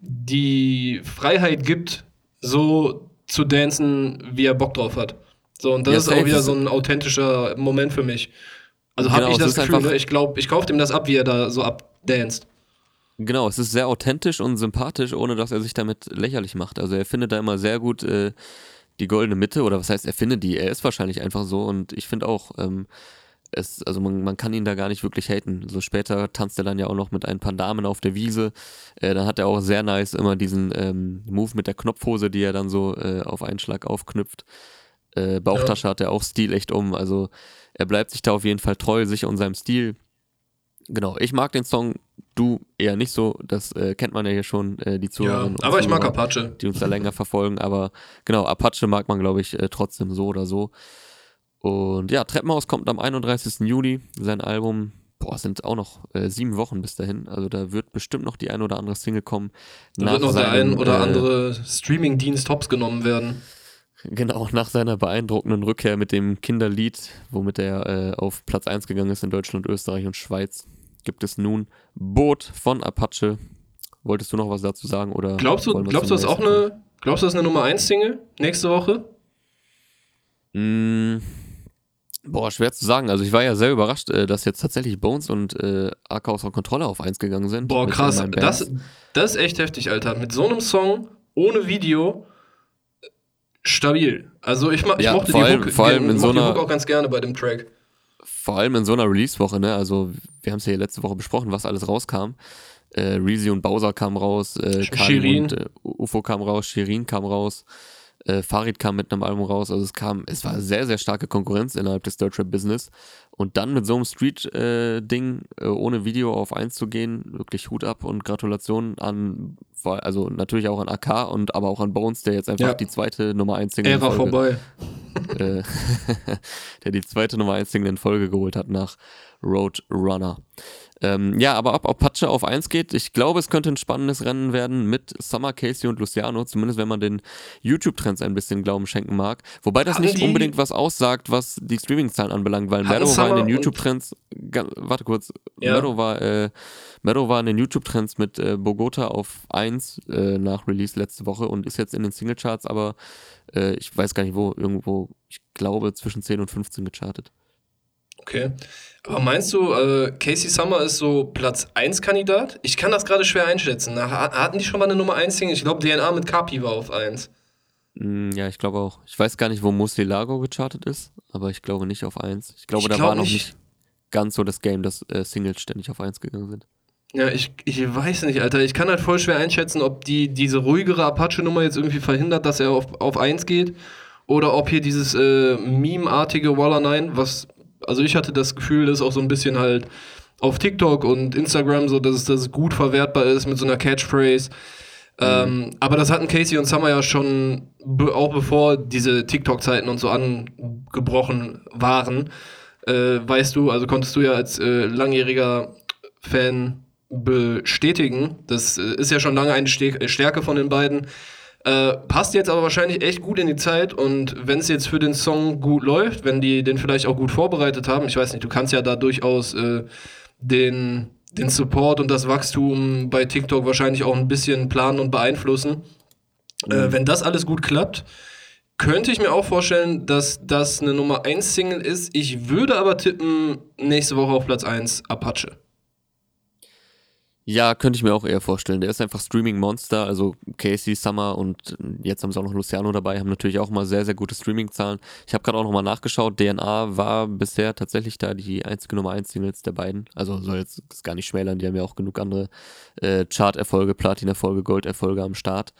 die Freiheit gibt, so zu dancen, wie er Bock drauf hat. So, und das ja, ist auch wieder so ein authentischer Moment für mich. Also genau, habe ich das Gefühl, ne? ich glaube, ich kaufe dem das ab, wie er da so abdanzt. Genau, es ist sehr authentisch und sympathisch, ohne dass er sich damit lächerlich macht. Also er findet da immer sehr gut äh, die goldene Mitte, oder was heißt, er findet die, er ist wahrscheinlich einfach so und ich finde auch, ähm, es, also man, man kann ihn da gar nicht wirklich haten. So später tanzt er dann ja auch noch mit ein paar Damen auf der Wiese. Äh, dann hat er auch sehr nice immer diesen ähm, Move mit der Knopfhose, die er dann so äh, auf einen Schlag aufknüpft. Äh, Bauchtasche ja. hat er auch Stil echt um. Also er bleibt sich da auf jeden Fall treu, sicher und seinem Stil. Genau, ich mag den Song, du eher nicht so, das äh, kennt man ja hier schon, äh, die Zuhörer. Ja, aber ich mag Apache. Die uns da länger verfolgen, aber genau, Apache mag man, glaube ich, äh, trotzdem so oder so. Und ja, Treppenhaus kommt am 31. Juli, sein Album, boah, sind auch noch äh, sieben Wochen bis dahin, also da wird bestimmt noch die ein oder andere Single kommen. Da wird noch seinem, der ein oder äh, andere Streaming-Dienst hops genommen werden. Genau, nach seiner beeindruckenden Rückkehr mit dem Kinderlied, womit er äh, auf Platz 1 gegangen ist in Deutschland, Österreich und Schweiz, gibt es nun Boot von Apache. Wolltest du noch was dazu sagen? Oder glaubst du, glaubst du, das auch eine, glaubst du, das ist eine Nummer 1 Single nächste Woche? Mm, boah, schwer zu sagen. Also ich war ja sehr überrascht, äh, dass jetzt tatsächlich Bones und äh, AK außer Kontrolle auf 1 gegangen sind. Boah, krass. Das, das ist echt heftig, Alter. Mit so einem Song, ohne Video, stabil. Also ich, ich ja, mochte, die, allem, Hook, allem in so einer, Hook auch ganz gerne bei dem Track. Vor allem in so einer Release-Woche, ne? Also wir haben es ja letzte Woche besprochen, was alles rauskam. Äh, Reezy und Bowser kamen raus, äh, Shirin. und äh, UFO kam raus, Shirin kam raus, äh, Farid kam mit einem Album raus. Also es kam, es war sehr, sehr starke Konkurrenz innerhalb des Deutschrap-Business. Und dann mit so einem Street-Ding äh, ohne Video auf eins zu gehen, wirklich Hut ab und Gratulation an, also natürlich auch an AK und aber auch an Bones, der jetzt einfach ja. die zweite Nummer 1 Single Ära vorbei. äh, der die zweite Nummer 1 Single in Folge geholt hat nach Road Runner. Ähm, ja, aber ob Apache auf 1 geht, ich glaube, es könnte ein spannendes Rennen werden mit Summer, Casey und Luciano, zumindest wenn man den YouTube-Trends ein bisschen Glauben schenken mag. Wobei das Haben nicht unbedingt was aussagt, was die Streaming-Zahlen anbelangt, weil Meadow war in den YouTube-Trends, warte kurz, ja. Meadow, war, äh, Meadow war in den YouTube-Trends mit äh, Bogota auf 1 äh, nach Release letzte Woche und ist jetzt in den Single-Charts, aber äh, ich weiß gar nicht wo, irgendwo, ich glaube zwischen 10 und 15 gechartet. Okay. Aber meinst du, äh, Casey Summer ist so Platz 1 Kandidat? Ich kann das gerade schwer einschätzen. Hatten die schon mal eine Nummer 1 Single? Ich glaube, DNA mit Kapi war auf 1. Mm, ja, ich glaube auch. Ich weiß gar nicht, wo Lago gechartet ist, aber ich glaube nicht auf 1. Ich glaube, ich da glaub war noch nicht, nicht ganz so das Game, dass äh, Singles ständig auf 1 gegangen sind. Ja, ich, ich weiß nicht, Alter. Ich kann halt voll schwer einschätzen, ob die diese ruhigere Apache-Nummer jetzt irgendwie verhindert, dass er auf, auf 1 geht. Oder ob hier dieses äh, Meme-artige Waller 9, was also ich hatte das Gefühl, dass auch so ein bisschen halt auf TikTok und Instagram so, dass es gut verwertbar ist mit so einer Catchphrase. Mhm. Ähm, aber das hatten Casey und Summer ja schon, be auch bevor diese TikTok-Zeiten und so angebrochen waren. Äh, weißt du, also konntest du ja als äh, langjähriger Fan bestätigen. Das äh, ist ja schon lange eine Stärke von den beiden äh, passt jetzt aber wahrscheinlich echt gut in die Zeit und wenn es jetzt für den Song gut läuft, wenn die den vielleicht auch gut vorbereitet haben, ich weiß nicht, du kannst ja da durchaus äh, den, den Support und das Wachstum bei TikTok wahrscheinlich auch ein bisschen planen und beeinflussen. Äh, mhm. Äh, wenn das alles gut klappt, könnte ich mir auch vorstellen, dass das eine Nummer 1 Single ist. Ich würde aber tippen, nächste Woche auf Platz 1 Apache. Ja, könnte ich mir auch eher vorstellen. Der ist einfach Streaming-Monster. Also Casey, Summer und jetzt haben sie auch noch Luciano dabei, haben natürlich auch mal sehr, sehr gute Streaming-Zahlen. Ich habe gerade auch nochmal nachgeschaut. DNA war bisher tatsächlich da die einzige Nummer 1 Singles der beiden. Also soll jetzt das gar nicht schmälern. Die haben ja auch genug andere äh, Chart-Erfolge, Platin-Erfolge, Gold-Erfolge am Start.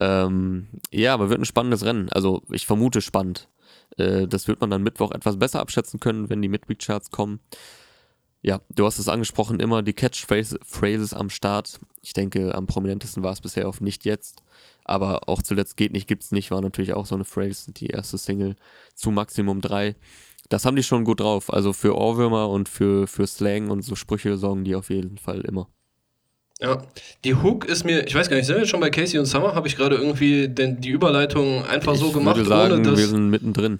Ähm, ja, aber wird ein spannendes Rennen. Also ich vermute spannend. Äh, das wird man dann Mittwoch etwas besser abschätzen können, wenn die Midweek-Charts kommen. Ja, du hast es angesprochen, immer die Catchphrases am Start. Ich denke, am prominentesten war es bisher auf Nicht Jetzt. Aber auch zuletzt geht nicht, gibt's nicht, war natürlich auch so eine Phrase, die erste Single zu Maximum 3. Das haben die schon gut drauf. Also für Ohrwürmer und für, für Slang und so Sprüche sorgen die auf jeden Fall immer. Ja, die Hook ist mir, ich weiß gar nicht, sind wir schon bei Casey und Summer? Habe ich gerade irgendwie denn die Überleitung einfach ich so gemacht, würde sagen, ohne dass. Wir sind mittendrin.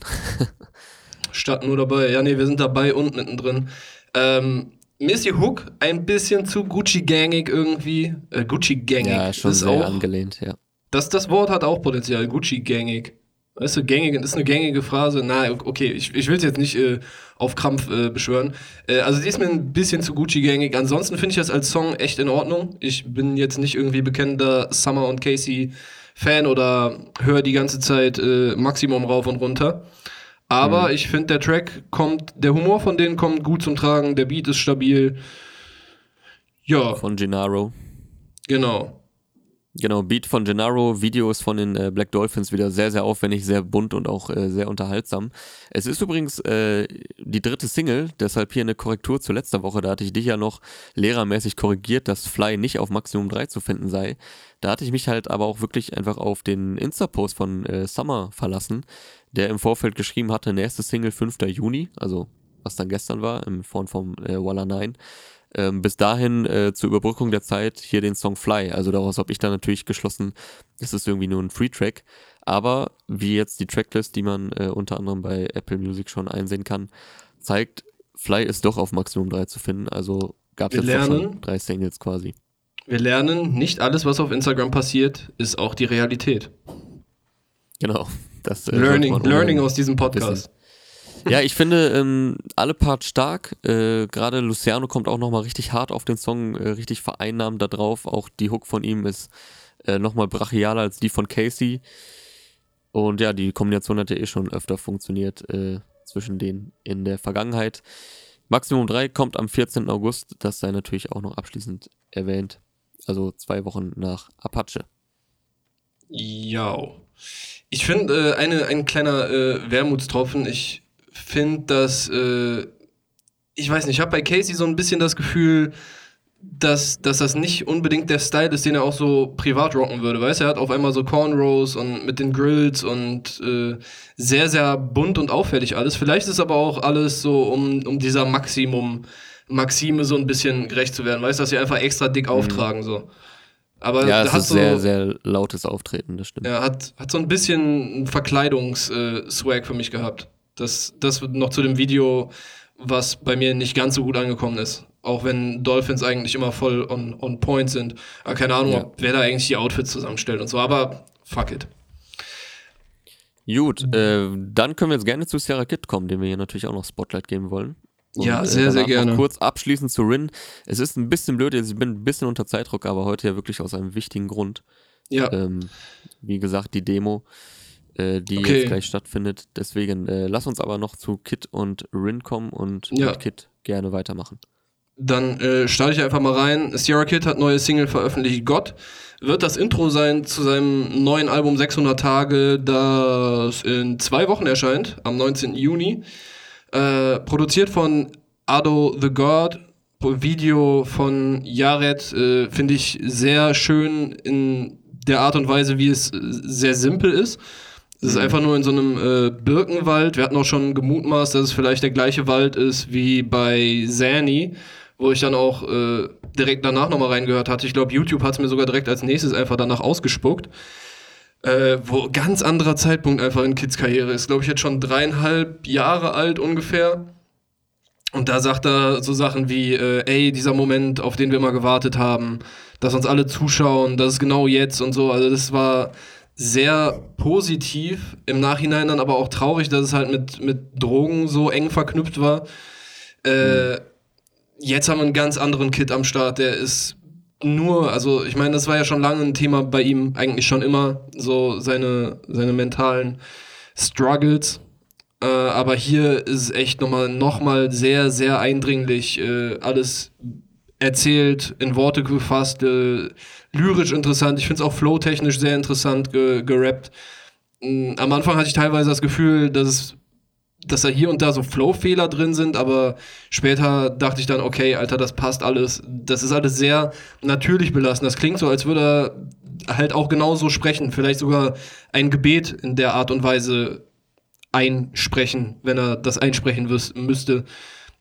Statt nur dabei. Ja, nee, wir sind dabei und mittendrin. Ähm, mir ist die Hook ein bisschen zu Gucci-gangig irgendwie. Äh, Gucci-gangig. Ja, schon ist sehr auch, angelehnt, ja. Das, das Wort hat auch Potenzial, Gucci-gangig. Weißt du, gängig, ist eine gängige Phrase. Na, okay, ich, ich will es jetzt nicht äh, auf Krampf äh, beschwören. Äh, also die ist mir ein bisschen zu Gucci-gängig. Ansonsten finde ich das als Song echt in Ordnung. Ich bin jetzt nicht irgendwie bekennender Summer und Casey Fan oder höre die ganze Zeit äh, Maximum rauf und runter. Aber mhm. ich finde, der Track kommt, der Humor von denen kommt gut zum Tragen, der Beat ist stabil. Ja. Von Gennaro. Genau. Genau, Beat von Gennaro, Videos von den äh, Black Dolphins wieder sehr, sehr aufwendig, sehr bunt und auch äh, sehr unterhaltsam. Es ist übrigens äh, die dritte Single, deshalb hier eine Korrektur zu letzter Woche. Da hatte ich dich ja noch lehrermäßig korrigiert, dass Fly nicht auf Maximum 3 zu finden sei. Da hatte ich mich halt aber auch wirklich einfach auf den Insta-Post von äh, Summer verlassen, der im Vorfeld geschrieben hatte, nächste Single 5. Juni, also was dann gestern war, im Form vom äh, Walla 9 ähm, bis dahin äh, zur Überbrückung der Zeit hier den Song Fly. Also daraus habe ich dann natürlich geschlossen, es ist irgendwie nur ein Free-Track. Aber wie jetzt die Tracklist, die man äh, unter anderem bei Apple Music schon einsehen kann, zeigt, Fly ist doch auf Maximum 3 zu finden. Also gab es jetzt lernen, schon drei Singles quasi. Wir lernen, nicht alles, was auf Instagram passiert, ist auch die Realität. Genau. Das, äh, Learning, Learning aus diesem Podcast. Wissen. Ja, ich finde ähm, alle Parts stark. Äh, Gerade Luciano kommt auch nochmal richtig hart auf den Song, äh, richtig vereinnahmt da drauf. Auch die Hook von ihm ist äh, nochmal brachialer als die von Casey. Und ja, die Kombination hat ja eh schon öfter funktioniert äh, zwischen denen in der Vergangenheit. Maximum 3 kommt am 14. August. Das sei natürlich auch noch abschließend erwähnt. Also zwei Wochen nach Apache. Ja. Ich finde, äh, ein kleiner äh, Wermutstropfen. Ich finde, dass, äh, ich weiß nicht, ich habe bei Casey so ein bisschen das Gefühl, dass, dass das nicht unbedingt der Style ist, den er auch so privat rocken würde. Weißt du, er hat auf einmal so Cornrows und mit den Grills und äh, sehr, sehr bunt und auffällig alles. Vielleicht ist aber auch alles so, um, um dieser Maximum, Maxime so ein bisschen gerecht zu werden. Weißt du, dass sie einfach extra dick mhm. auftragen, so. Aber ja, es hat ist so, sehr, sehr lautes Auftreten, das stimmt. Er hat, hat so ein bisschen Verkleidungs-Swag äh, für mich gehabt. Das, das noch zu dem Video, was bei mir nicht ganz so gut angekommen ist. Auch wenn Dolphins eigentlich immer voll on, on point sind. Aber keine Ahnung, ja. wer da eigentlich die Outfits zusammenstellt und so. Aber fuck it. Gut, äh, dann können wir jetzt gerne zu Sierra Kid kommen, dem wir hier natürlich auch noch Spotlight geben wollen. Und, ja, sehr, äh, sehr gerne. Kurz abschließend zu Rin. Es ist ein bisschen blöd, ich bin ein bisschen unter Zeitdruck, aber heute ja wirklich aus einem wichtigen Grund. Ja. Ähm, wie gesagt, die Demo, äh, die okay. jetzt gleich stattfindet. Deswegen äh, lass uns aber noch zu Kit und Rin kommen und ja. mit Kit gerne weitermachen. Dann äh, starte ich einfach mal rein. Sierra Kid hat neue Single veröffentlicht, Gott. Wird das Intro sein zu seinem neuen Album 600 Tage, das in zwei Wochen erscheint, am 19. Juni. Äh, produziert von Ado the God. Video von Jared äh, finde ich sehr schön in der Art und Weise, wie es sehr simpel ist. Es ist mhm. einfach nur in so einem äh, Birkenwald. Wir hatten auch schon gemutmaßt, dass es vielleicht der gleiche Wald ist wie bei Zanny wo ich dann auch äh, direkt danach nochmal reingehört hatte. Ich glaube, YouTube hat es mir sogar direkt als nächstes einfach danach ausgespuckt. Äh, wo ganz anderer Zeitpunkt einfach in Kids Karriere ist. Glaube ich jetzt schon dreieinhalb Jahre alt ungefähr. Und da sagt er so Sachen wie, äh, ey, dieser Moment, auf den wir mal gewartet haben, dass uns alle zuschauen, das ist genau jetzt und so. Also das war sehr positiv, im Nachhinein dann aber auch traurig, dass es halt mit, mit Drogen so eng verknüpft war. Äh, jetzt haben wir einen ganz anderen Kid am Start, der ist nur, also ich meine, das war ja schon lange ein Thema bei ihm, eigentlich schon immer, so seine, seine mentalen Struggles. Äh, aber hier ist echt nochmal noch mal sehr, sehr eindringlich äh, alles erzählt, in Worte gefasst, äh, lyrisch interessant. Ich finde es auch flowtechnisch sehr interessant ge gerappt. Mm, am Anfang hatte ich teilweise das Gefühl, dass es dass da hier und da so Flow-Fehler drin sind, aber später dachte ich dann, okay, Alter, das passt alles. Das ist alles sehr natürlich belassen. Das klingt so, als würde er halt auch genauso sprechen. Vielleicht sogar ein Gebet in der Art und Weise einsprechen, wenn er das einsprechen müsste.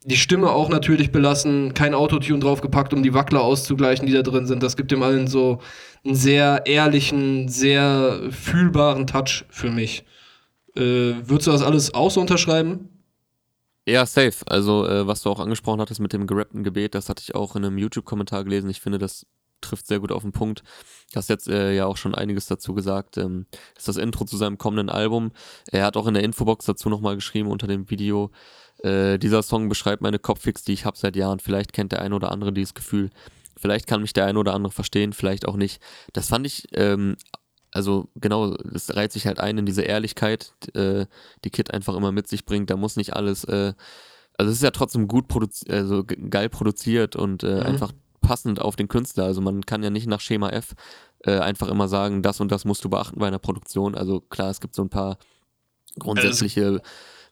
Die Stimme auch natürlich belassen, kein Autotune draufgepackt, um die Wackler auszugleichen, die da drin sind. Das gibt dem allen so einen sehr ehrlichen, sehr fühlbaren Touch für mich. Äh, würdest du das alles auch so unterschreiben? Ja, safe. Also, äh, was du auch angesprochen hattest mit dem gerappten Gebet, das hatte ich auch in einem YouTube-Kommentar gelesen. Ich finde, das trifft sehr gut auf den Punkt. Du hast jetzt äh, ja auch schon einiges dazu gesagt. Ähm, ist das Intro zu seinem kommenden Album. Er hat auch in der Infobox dazu nochmal geschrieben unter dem Video. Äh, dieser Song beschreibt meine Kopffix, die ich habe seit Jahren. Vielleicht kennt der ein oder andere dieses Gefühl. Vielleicht kann mich der ein oder andere verstehen, vielleicht auch nicht. Das fand ich ähm, also genau, es reiht sich halt ein in diese Ehrlichkeit, äh, die Kid einfach immer mit sich bringt. Da muss nicht alles, äh, also es ist ja trotzdem gut produziert, also geil produziert und äh, mhm. einfach passend auf den Künstler. Also man kann ja nicht nach Schema F äh, einfach immer sagen, das und das musst du beachten bei einer Produktion. Also klar, es gibt so ein paar grundsätzliche also,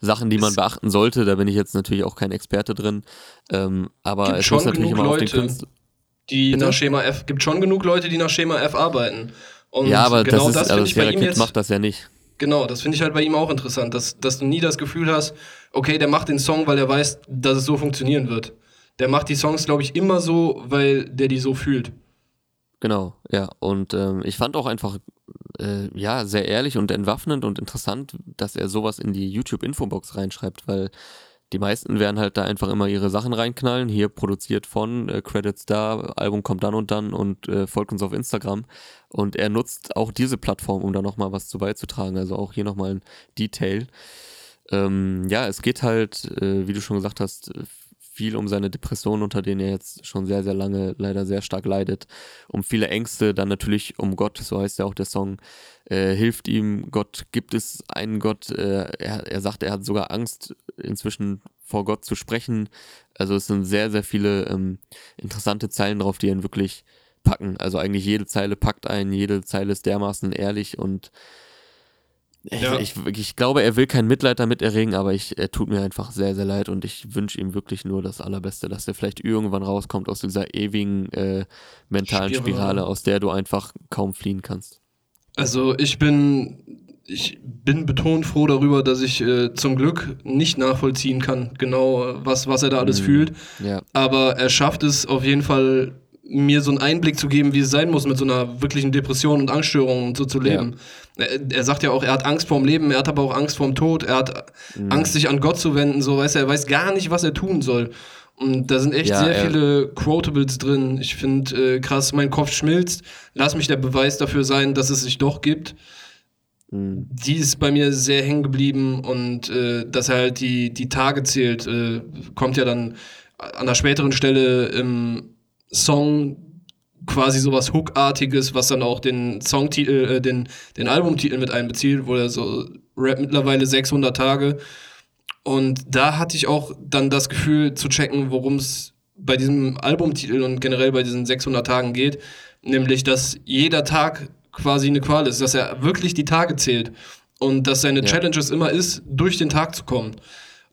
Sachen, die man beachten sollte. Da bin ich jetzt natürlich auch kein Experte drin. Ähm, aber es muss natürlich immer Leute, auf den Künstler. Die nach Schema F, gibt schon genug Leute, die nach Schema F arbeiten. Und ja, aber genau das, ist, das also ich bei ihm jetzt, macht das ja nicht. Genau, das finde ich halt bei ihm auch interessant, dass, dass du nie das Gefühl hast, okay, der macht den Song, weil er weiß, dass es so funktionieren wird. Der macht die Songs, glaube ich, immer so, weil der die so fühlt. Genau, ja. Und ähm, ich fand auch einfach, äh, ja, sehr ehrlich und entwaffnend und interessant, dass er sowas in die YouTube-Infobox reinschreibt, weil die meisten werden halt da einfach immer ihre Sachen reinknallen. Hier produziert von, äh, Credits da, Album kommt dann und dann und äh, folgt uns auf Instagram. Und er nutzt auch diese Plattform, um da nochmal was zu beizutragen. Also auch hier nochmal ein Detail. Ähm, ja, es geht halt, äh, wie du schon gesagt hast, viel um seine Depression, unter denen er jetzt schon sehr, sehr lange leider sehr stark leidet. Um viele Ängste, dann natürlich um Gott, so heißt ja auch der Song, äh, hilft ihm. Gott gibt es einen Gott. Äh, er, er sagt, er hat sogar Angst, inzwischen vor Gott zu sprechen. Also es sind sehr, sehr viele ähm, interessante Zeilen drauf, die ihn wirklich packen. Also eigentlich jede Zeile packt einen, jede Zeile ist dermaßen ehrlich und Ja. Ich, ich, ich, glaube, er will kein Mitleid damit erregen, aber ich, er tut mir einfach sehr, sehr leid und ich wünsche ihm wirklich nur das Allerbeste, dass er vielleicht irgendwann rauskommt aus dieser ewigen äh, mentalen Spirale. Spirale, aus der du einfach kaum fliehen kannst. Also ich bin ich bin betont froh darüber, dass ich äh, zum Glück nicht nachvollziehen kann, genau was, was er da alles mhm. fühlt. Ja. Aber er schafft es auf jeden Fall, mir so einen Einblick zu geben, wie es sein muss, mit so einer wirklichen Depression und Angststörung und so zu leben. Ja. Er, er, sagt ja auch, er hat Angst vorm Leben, er hat aber auch Angst vorm Tod, er hat mhm. Angst, sich an Gott zu wenden, so weiß er, er weiß gar nicht, was er tun soll. Und da sind echt ja, sehr viele Quotables drin. Ich finde äh, krass, mein Kopf schmilzt. Lass mich der Beweis dafür sein, dass es sich doch gibt. Mhm. Die ist bei mir sehr hängen geblieben und äh, dass er halt die, die Tage zählt, äh, kommt ja dann an einer späteren Stelle im Song quasi sowas Hookartiges, was dann auch den Songtitel, äh, den, den Albumtitel mit einbezieht, wo er so Rap mittlerweile 600 Tage. Und da hatte ich auch dann das Gefühl zu checken, worum es bei diesem Albumtitel und generell bei diesen 600 Tagen geht. Nämlich, dass jeder Tag quasi eine Qual ist, dass er wirklich die Tage zählt und dass seine ja. Challenges immer ist, durch den Tag zu kommen.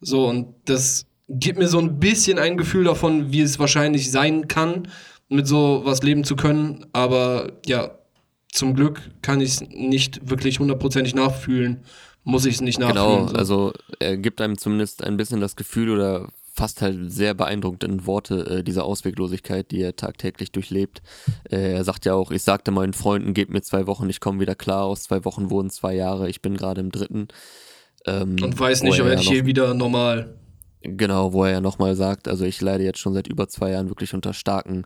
So, und das gibt mir so ein bisschen ein Gefühl davon, wie es wahrscheinlich sein kann, mit so was leben zu können. Aber ja, zum Glück kann ich es nicht wirklich hundertprozentig nachfühlen. Muss ich es nicht nachfühlen. Genau, so. also er gibt einem zumindest ein bisschen das Gefühl oder fasst halt sehr beeindruckend in Worte äh, diese Ausweglosigkeit, die er tagtäglich durchlebt. Äh, er sagt ja auch, ich sagte meinen Freunden, gebt mir zwei Wochen, ich komme wieder klar. Aus zwei Wochen wurden zwei Jahre, ich bin gerade im dritten. Ähm, Und weiß nicht, werde ich hier wieder normal. Genau, wo er ja nochmal sagt, also ich leide jetzt schon seit über zwei Jahren wirklich unter starken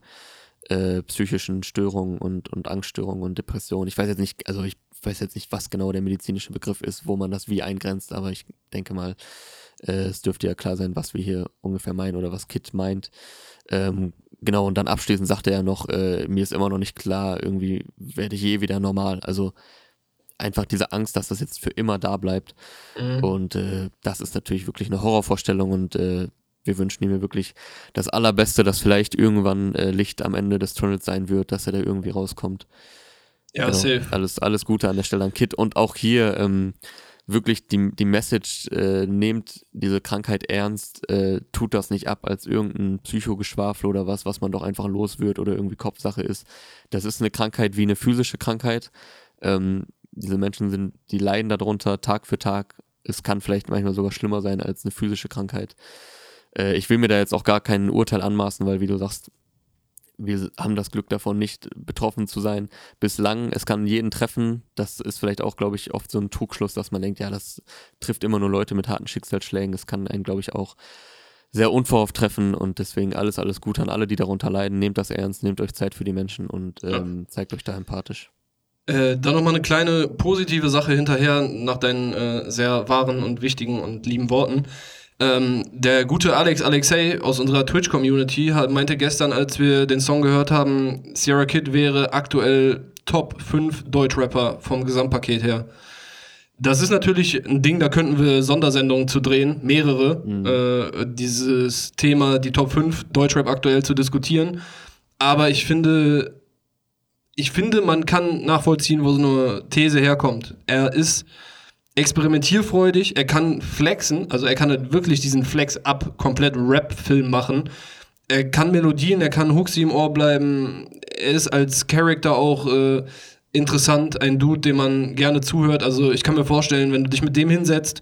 äh, psychischen Störungen und, und Angststörungen und Depressionen. Ich weiß jetzt nicht, also ich weiß jetzt nicht, was genau der medizinische Begriff ist, wo man das wie eingrenzt, aber ich denke mal, äh, es dürfte ja klar sein, was wir hier ungefähr meinen oder was Kit meint. Ähm, genau, und dann abschließend sagte er noch, äh, mir ist immer noch nicht klar, irgendwie werde ich je wieder normal. Also einfach diese Angst, dass das jetzt für immer da bleibt. Mhm. Und äh, das ist natürlich wirklich eine Horrorvorstellung und äh, wir wünschen ihm wirklich das Allerbeste, dass vielleicht irgendwann äh, Licht am Ende des Tunnels sein wird, dass er da irgendwie rauskommt. Ja, genau. safe. Alles, alles Gute an der Stelle an Kit. Und auch hier, ähm, wirklich die, die Message, äh, nehmt diese Krankheit ernst, äh, tut das nicht ab als irgendein Psychogeschwafel oder was, was man doch einfach los wird oder irgendwie Kopfsache ist. Das ist eine Krankheit wie eine physische Krankheit. Ähm, diese Menschen sind, die leiden darunter Tag für Tag. Es kann vielleicht manchmal sogar schlimmer sein als eine physische Krankheit. Äh, ich will mir da jetzt auch gar kein Urteil anmaßen, weil wie du sagst, wir haben das Glück davon, nicht betroffen zu sein. Bislang, es kann jeden treffen. Das ist vielleicht auch, glaube ich, oft so ein Trugschluss, dass man denkt, ja, das trifft immer nur Leute mit harten Schicksalsschlägen. Es kann einen, glaube ich, auch sehr unverhofft treffen und deswegen alles, alles gut an alle, die darunter leiden. Nehmt das ernst, nehmt euch Zeit für die Menschen und ähm, zeigt euch da empathisch. Äh, dann nochmal eine kleine positive Sache hinterher nach deinen äh, sehr wahren und wichtigen und lieben Worten. Ähm, der gute Alex Alexei aus unserer Twitch-Community meinte gestern, als wir den Song gehört haben, Sierra Kid wäre aktuell Top 5 Deutschrapper vom Gesamtpaket her. Das ist natürlich ein Ding, da könnten wir Sondersendungen zu drehen, mehrere, mhm. äh, dieses Thema, die Top 5 Deutschrap aktuell zu diskutieren. Aber ich finde, ich finde, man kann nachvollziehen, wo so eine These herkommt. Er ist experimentierfreudig, er kann flexen, also er kann halt wirklich diesen Flex-Up komplett Rap-Film machen. Er kann Melodien, er kann Hooks, im Ohr bleiben. Er ist als Charakter auch äh, interessant, ein Dude, dem man gerne zuhört. Also ich kann mir vorstellen, wenn du dich mit dem hinsetzt,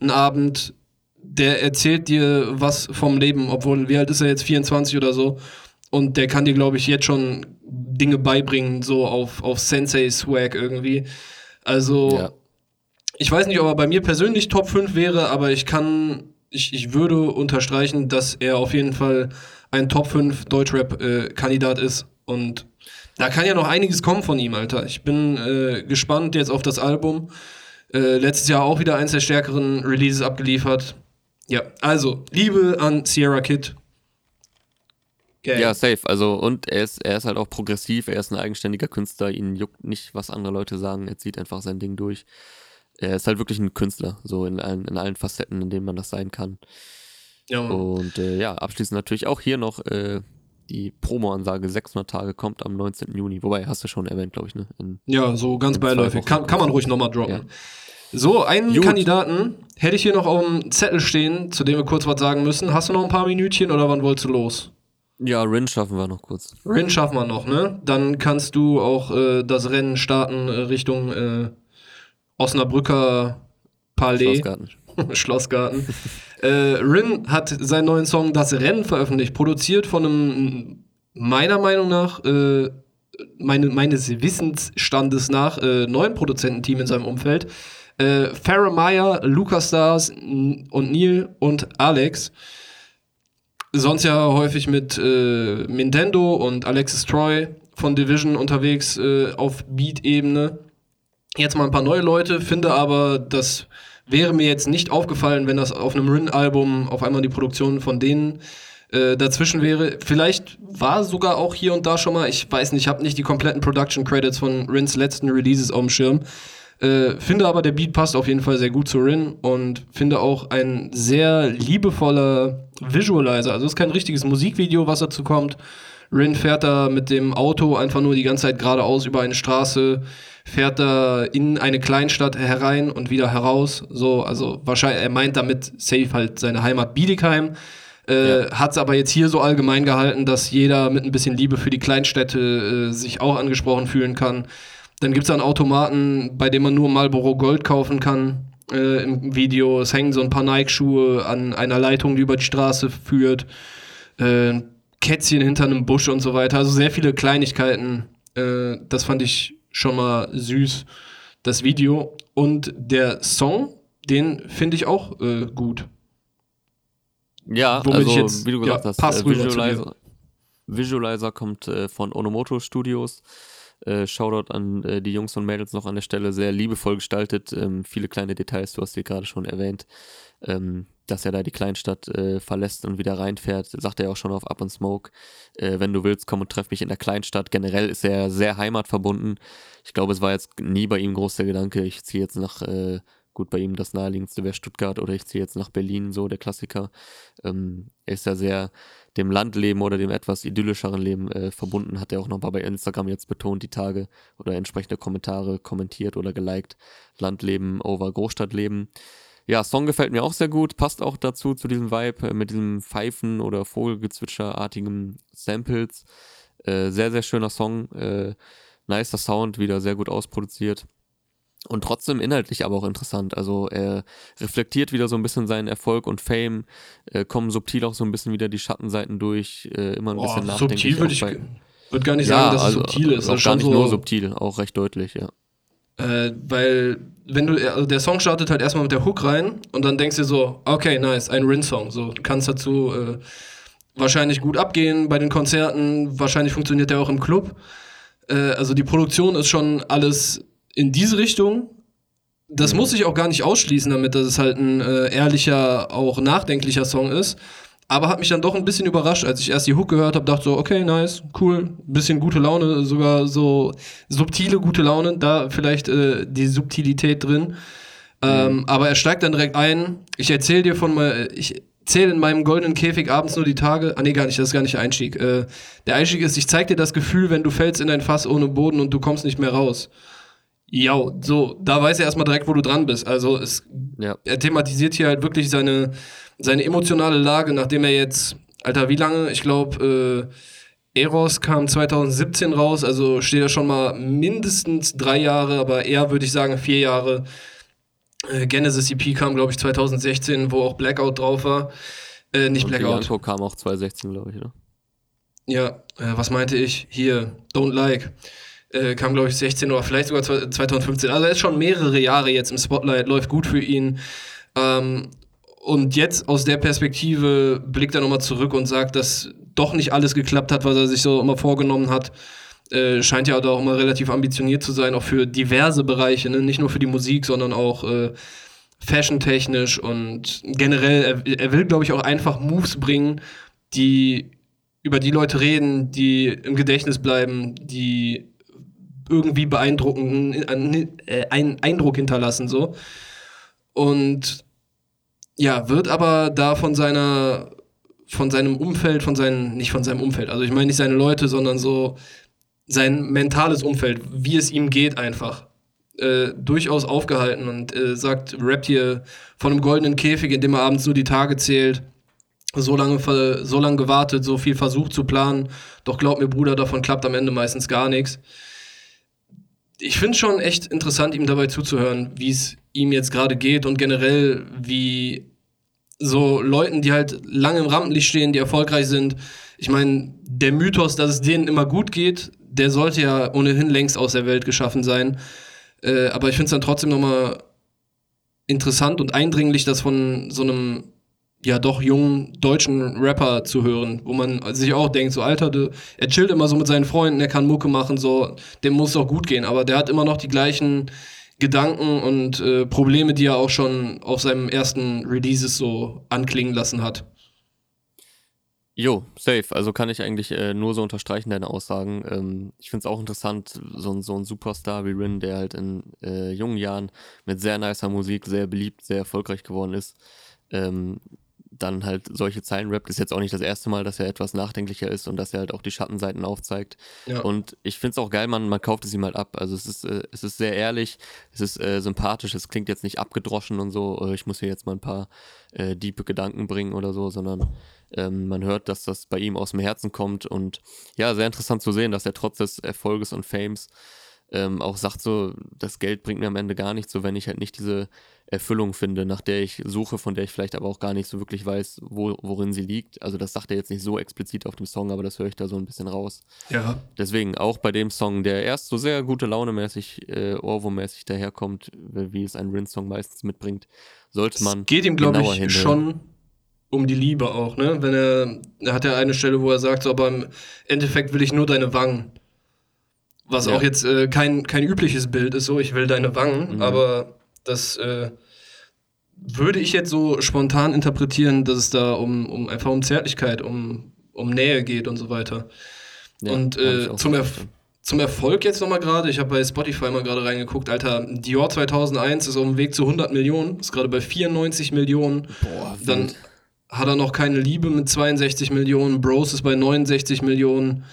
einen Abend, der erzählt dir was vom Leben, obwohl, wie alt ist er jetzt, 24 oder so. Und der kann dir, glaube ich, jetzt schon Dinge beibringen, so auf, auf Sensei-Swag irgendwie. Also, ja ich weiß nicht, ob er bei mir persönlich Top 5 wäre, aber ich kann, ich, ich würde unterstreichen, dass er auf jeden Fall ein Top 5 Deutschrap-Kandidat äh, ist. Und da kann ja noch einiges kommen von ihm, Alter. Ich bin äh, gespannt jetzt auf das Album. Äh, letztes Jahr auch wieder eins der stärkeren Releases abgeliefert. Ja, also, Liebe an Sierra Kid. Okay. Ja, safe. Also, und er ist, er ist halt auch progressiv, er ist ein eigenständiger Künstler, ihn juckt nicht, was andere Leute sagen, er zieht einfach sein Ding durch er ist halt wirklich ein Künstler, so in allen, in allen Facetten, in denen man das sein kann. Ja, Und äh, ja, abschließend natürlich auch hier noch äh, die Promo-Ansage 600 Tage kommt am 19. Juni. Wobei, hast du schon erwähnt, glaube ich, ne? In, ja, so ganz beiläufig. Kann, kann man ruhig nochmal droppen. Ja. So, einen Gut. Kandidaten hätte ich hier noch auf dem Zettel stehen, zu dem wir kurz was sagen müssen. Hast du noch ein paar Minütchen oder wann wolltest du los? Ja, Rin schaffen wir noch kurz. Rin schaffen wir noch, ne? Dann kannst du auch äh, das Rennen starten äh, Richtung äh, Osnabrücker Palais. Schlossgarten. Schlossgarten. äh, Rin hat seinen neuen Song Das Rennen veröffentlicht, produziert von einem, meiner Meinung nach, äh, meine, meines Wissensstandes nach, äh, neuen Produzententeam in seinem Umfeld. Äh, Farrah Meyer, Lucas Stars und Neil und Alex. Sonst ja häufig mit äh, Nintendo und Alexis Troy von Division unterwegs äh, auf Beat-Ebene. Jetzt mal ein paar neue Leute, finde aber, das wäre mir jetzt nicht aufgefallen, wenn das auf einem Rin-Album auf einmal die Produktion von denen äh, dazwischen wäre. Vielleicht war sogar auch hier und da schon mal, ich weiß nicht, ich habe nicht die kompletten Production Credits von Rins letzten Releases auf dem Schirm. Äh, finde aber, der Beat passt auf jeden Fall sehr gut zu Rin und finde auch ein sehr liebevoller Visualizer. Also es ist kein richtiges Musikvideo, was dazu kommt. Rin fährt da mit dem Auto einfach nur die ganze Zeit geradeaus über eine Straße, fährt da in eine Kleinstadt herein und wieder heraus. So, also wahrscheinlich, er meint damit safe halt seine Heimat Biedigheim. Äh, ja. Hat es aber jetzt hier so allgemein gehalten, dass jeder mit ein bisschen Liebe für die Kleinstädte äh, sich auch angesprochen fühlen kann. Dann gibt es einen Automaten, bei dem man nur Marlboro Gold kaufen kann äh, im Video. Es hängen so ein paar Nike-Schuhe an einer Leitung, die über die Straße führt. Äh, Kätzchen hinter einem Busch und so weiter. Also sehr viele Kleinigkeiten. Äh, das fand ich schon mal süß, das Video. Und der Song, den finde ich auch äh, gut. Ja, Womit also jetzt, wie du gesagt ja, hast, äh, Visualizer, Visualizer kommt äh, von Onomoto Studios. Äh, Shoutout an äh, die Jungs und Mädels noch an der Stelle, sehr liebevoll gestaltet. Ähm, viele kleine Details, du hast sie gerade schon erwähnt, ähm, dass er da die Kleinstadt äh, verlässt und wieder reinfährt. Sagt er auch schon auf Up and Smoke. Äh, wenn du willst, komm und treff mich in der Kleinstadt. Generell ist er sehr heimatverbunden. Ich glaube, es war jetzt nie bei ihm groß der Gedanke, ich ziehe jetzt nach äh, gut, bei ihm das naheliegendste wäre Stuttgart oder ich ziehe jetzt nach Berlin, so der Klassiker. Ähm, er ist ja sehr dem Landleben oder dem etwas idyllischeren Leben äh, verbunden, hat er auch nochmal bei Instagram jetzt betont, die Tage oder entsprechende Kommentare kommentiert oder geliked. Landleben over Großstadtleben. Ja, Song gefällt mir auch sehr gut, passt auch dazu, zu diesem Vibe äh, mit diesem Pfeifen- oder Vogelgezwitscherartigen Samples. Äh, sehr, sehr schöner Song. Äh, nicer Sound, wieder sehr gut ausproduziert. Und trotzdem inhaltlich aber auch interessant. Also er reflektiert wieder so ein bisschen seinen Erfolg und Fame, äh, kommen subtil auch so ein bisschen wieder die Schattenseiten durch, äh, immer ein Boah, bisschen nachdenklich. Subtil würde ich würde gar nicht ja, sagen, dass also, es subtil ist. Auch gar nicht so nur subtil, auch recht deutlich, ja. Äh, weil, wenn du, also der Song startet halt erstmal mit der Hook rein und dann denkst du so, okay, nice, ein Rin-Song. So, du kannst dazu äh, wahrscheinlich gut abgehen bei den Konzerten, wahrscheinlich funktioniert der auch im Club. Äh, also die Produktion ist schon alles in diese Richtung. Das mhm. muss ich auch gar nicht ausschließen, damit dass es halt ein äh, ehrlicher, auch nachdenklicher Song ist. Aber hat mich dann doch ein bisschen überrascht, als ich erst die Hook gehört habe, dachte so, okay, nice, cool, bisschen gute Laune, sogar so subtile gute Laune, da vielleicht äh, die Subtilität drin. Ähm, mhm. aber er steigt dann direkt ein. Ich erzähle dir von mal, ich zähle in meinem goldenen Käfig abends nur die Tage. Ah nee, gar nicht, das ist gar nicht der Einstieg. Äh, der Einstieg ist, ich zeig dir das Gefühl, wenn du fällst in ein Fass ohne Boden und du kommst nicht mehr raus. Ja, so, da weiß er erstmal direkt, wo du dran bist. Also es, ja. er thematisiert hier halt wirklich seine, seine emotionale Lage, nachdem er jetzt, Alter, wie lange? Ich glaube, äh, Eros kam 2017 raus, also steht er schon mal mindestens drei Jahre, aber eher würde ich sagen vier Jahre. Äh, Genesis EP kam, glaube ich, 2016, wo auch Blackout drauf war. Äh, nicht Und Blackout. Bianco kam auch 2016, glaube ich, ne? Ja, äh, was meinte ich? Hier, Don't Like äh, kam, glaube ich, 16 oder vielleicht sogar 2015. Also er ist schon mehrere Jahre jetzt im Spotlight, läuft gut für ihn. Ähm, und jetzt aus der Perspektive blickt er nochmal zurück und sagt, dass doch nicht alles geklappt hat, was er sich so immer vorgenommen hat. Äh, scheint ja auch immer relativ ambitioniert zu sein, auch für diverse Bereiche, ne? nicht nur für die Musik, sondern auch äh, fashion-technisch und generell, er, er will, glaube ich, auch einfach Moves bringen, die über die Leute reden, die im Gedächtnis bleiben, die irgendwie beeindruckenden äh, einen Eindruck hinterlassen so und ja wird aber da von seiner von seinem Umfeld von seinen nicht von seinem Umfeld also ich meine nicht seine Leute sondern so sein mentales Umfeld wie es ihm geht einfach äh, durchaus aufgehalten und äh, sagt, rappt hier von einem goldenen Käfig, in dem er abends nur die Tage zählt. So lange, so lange gewartet, so viel versucht zu planen. Doch glaub mir, Bruder, davon klappt am Ende meistens gar nichts. Ich finde es schon echt interessant, ihm dabei zuzuhören, wie es ihm jetzt gerade geht und generell, wie so Leuten, die halt lange im Rampenlicht stehen, die erfolgreich sind. Ich meine, der Mythos, dass es denen immer gut geht, der sollte ja ohnehin längst aus der Welt geschaffen sein. Äh, aber ich finde es dann trotzdem nochmal interessant und eindringlich, das von so einem ja doch jungen deutschen Rapper zu hören, wo man sich auch denkt, so Alter, der, er chillt immer so mit seinen Freunden, er kann Mucke machen, so, dem muss doch gut gehen, aber der hat immer noch die gleichen Gedanken und äh, Probleme, die er auch schon auf seinem ersten Releases so anklingen lassen hat. Jo, safe. Also kann ich eigentlich äh, nur so unterstreichen, deine Aussagen. Ähm, ich finde es auch interessant, so, so ein Superstar wie Rin, der halt in äh, jungen Jahren mit sehr nicer Musik sehr beliebt, sehr erfolgreich geworden ist, ähm, dann halt solche Zeilen rappt, ist jetzt auch nicht das erste Mal, dass er etwas nachdenklicher ist und dass er halt auch die Schattenseiten aufzeigt. Ja. Und ich finde es auch geil, man, man kauft es ihm halt ab. Also es ist, äh, es ist sehr ehrlich, es ist äh, sympathisch, es klingt jetzt nicht abgedroschen und so, äh, ich muss hier jetzt mal ein paar äh, diepe Gedanken bringen oder so, sondern ähm, man hört, dass das bei ihm aus dem Herzen kommt und ja, sehr interessant zu sehen, dass er trotz des Erfolges und Fames ähm, auch sagt so, das Geld bringt mir am Ende gar nichts, so wenn ich halt nicht diese Erfüllung finde, nach der ich suche, von der ich vielleicht aber auch gar nicht so wirklich weiß, wo, worin sie liegt. Also das sagt er jetzt nicht so explizit auf dem Song, aber das höre ich da so ein bisschen raus. Ja. Deswegen auch bei dem Song, der erst so sehr gute Laune-mäßig, äh, Ohrwurm-mäßig daherkommt, wie es ein Rin-Song meistens mitbringt, sollte man. Es geht ihm, glaube ich, hinhören. schon um die Liebe auch, ne? Wenn er, er hat ja eine Stelle, wo er sagt, so, aber im Endeffekt will ich nur deine Wangen. Was ja. auch jetzt äh, kein, kein übliches Bild ist, so, ich will deine Wangen, mhm. aber das äh, würde ich jetzt so spontan interpretieren, dass es da um, um einfach um Zärtlichkeit, um, um Nähe geht und so weiter. Ja, und äh, zum, Erf zum Erfolg jetzt nochmal gerade, ich habe bei Spotify mal gerade reingeguckt, Alter, Dior 2001 ist auf dem Weg zu 100 Millionen, ist gerade bei 94 Millionen. Boah, wild. Dann hat er noch keine Liebe mit 62 Millionen, Bros ist bei 69 Millionen.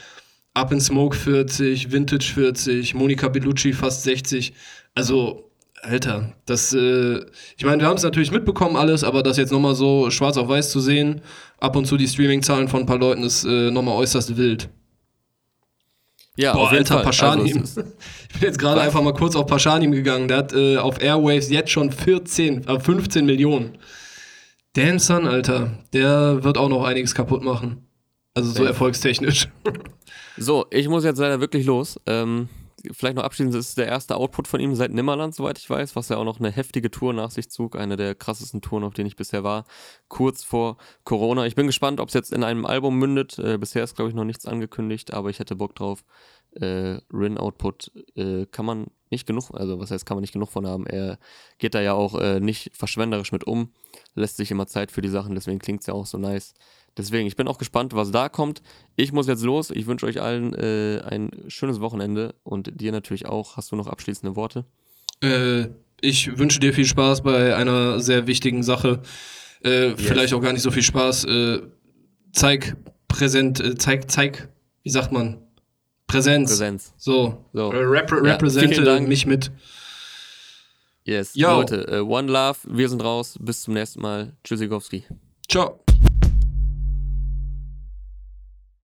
Up in Smoke 40, Vintage 40, Monica Bellucci fast 60. Also, Alter, das, äh, ich meine, wir haben es natürlich mitbekommen alles, aber das jetzt nochmal so schwarz auf weiß zu sehen, ab und zu die Streaming-Zahlen von ein paar Leuten ist äh, nochmal äußerst wild. Ja, Boah, auf jeden Alter, Fall. Paschanim. Also, ich bin jetzt gerade einfach mal kurz auf Paschanim gegangen. Der hat äh, auf Airwaves jetzt schon 14, äh, 15 Millionen. Damn Son, Alter. Der wird auch noch einiges kaputt machen. Also so erfolgstechnisch. So, ich muss jetzt leider wirklich los. Ähm, vielleicht noch abschließend, das ist der erste Output von ihm seit Nimmerland, soweit ich weiß, was ja auch noch eine heftige Tour nach sich zog, eine der krassesten Touren, auf denen ich bisher war, kurz vor Corona. Ich bin gespannt, ob es jetzt in einem Album mündet. Äh, bisher ist, glaube ich, noch nichts angekündigt, aber ich hätte Bock drauf. Äh, Rin-Output äh, kann man nicht genug, also was heißt, kann man nicht genug von haben. Er geht da ja auch äh, nicht verschwenderisch mit um, lässt sich immer Zeit für die Sachen, deswegen klingt es ja auch so nice. Deswegen, ich bin auch gespannt, was da kommt. Ich muss jetzt los. Ich wünsche euch allen äh, ein schönes Wochenende und dir natürlich auch. Hast du noch abschließende Worte? Äh, ich wünsche dir viel Spaß bei einer sehr wichtigen Sache. Äh, yes. Vielleicht auch gar nicht so viel Spaß. Äh, zeig präsent, äh, zeig, zeig, wie sagt man? Präsenz. Präsenz. So. so. Äh, rep represente ja, mich mit. Yes. Yo. Leute, One Love, wir sind raus. Bis zum nächsten Mal. Tschüssikowski. Ciao.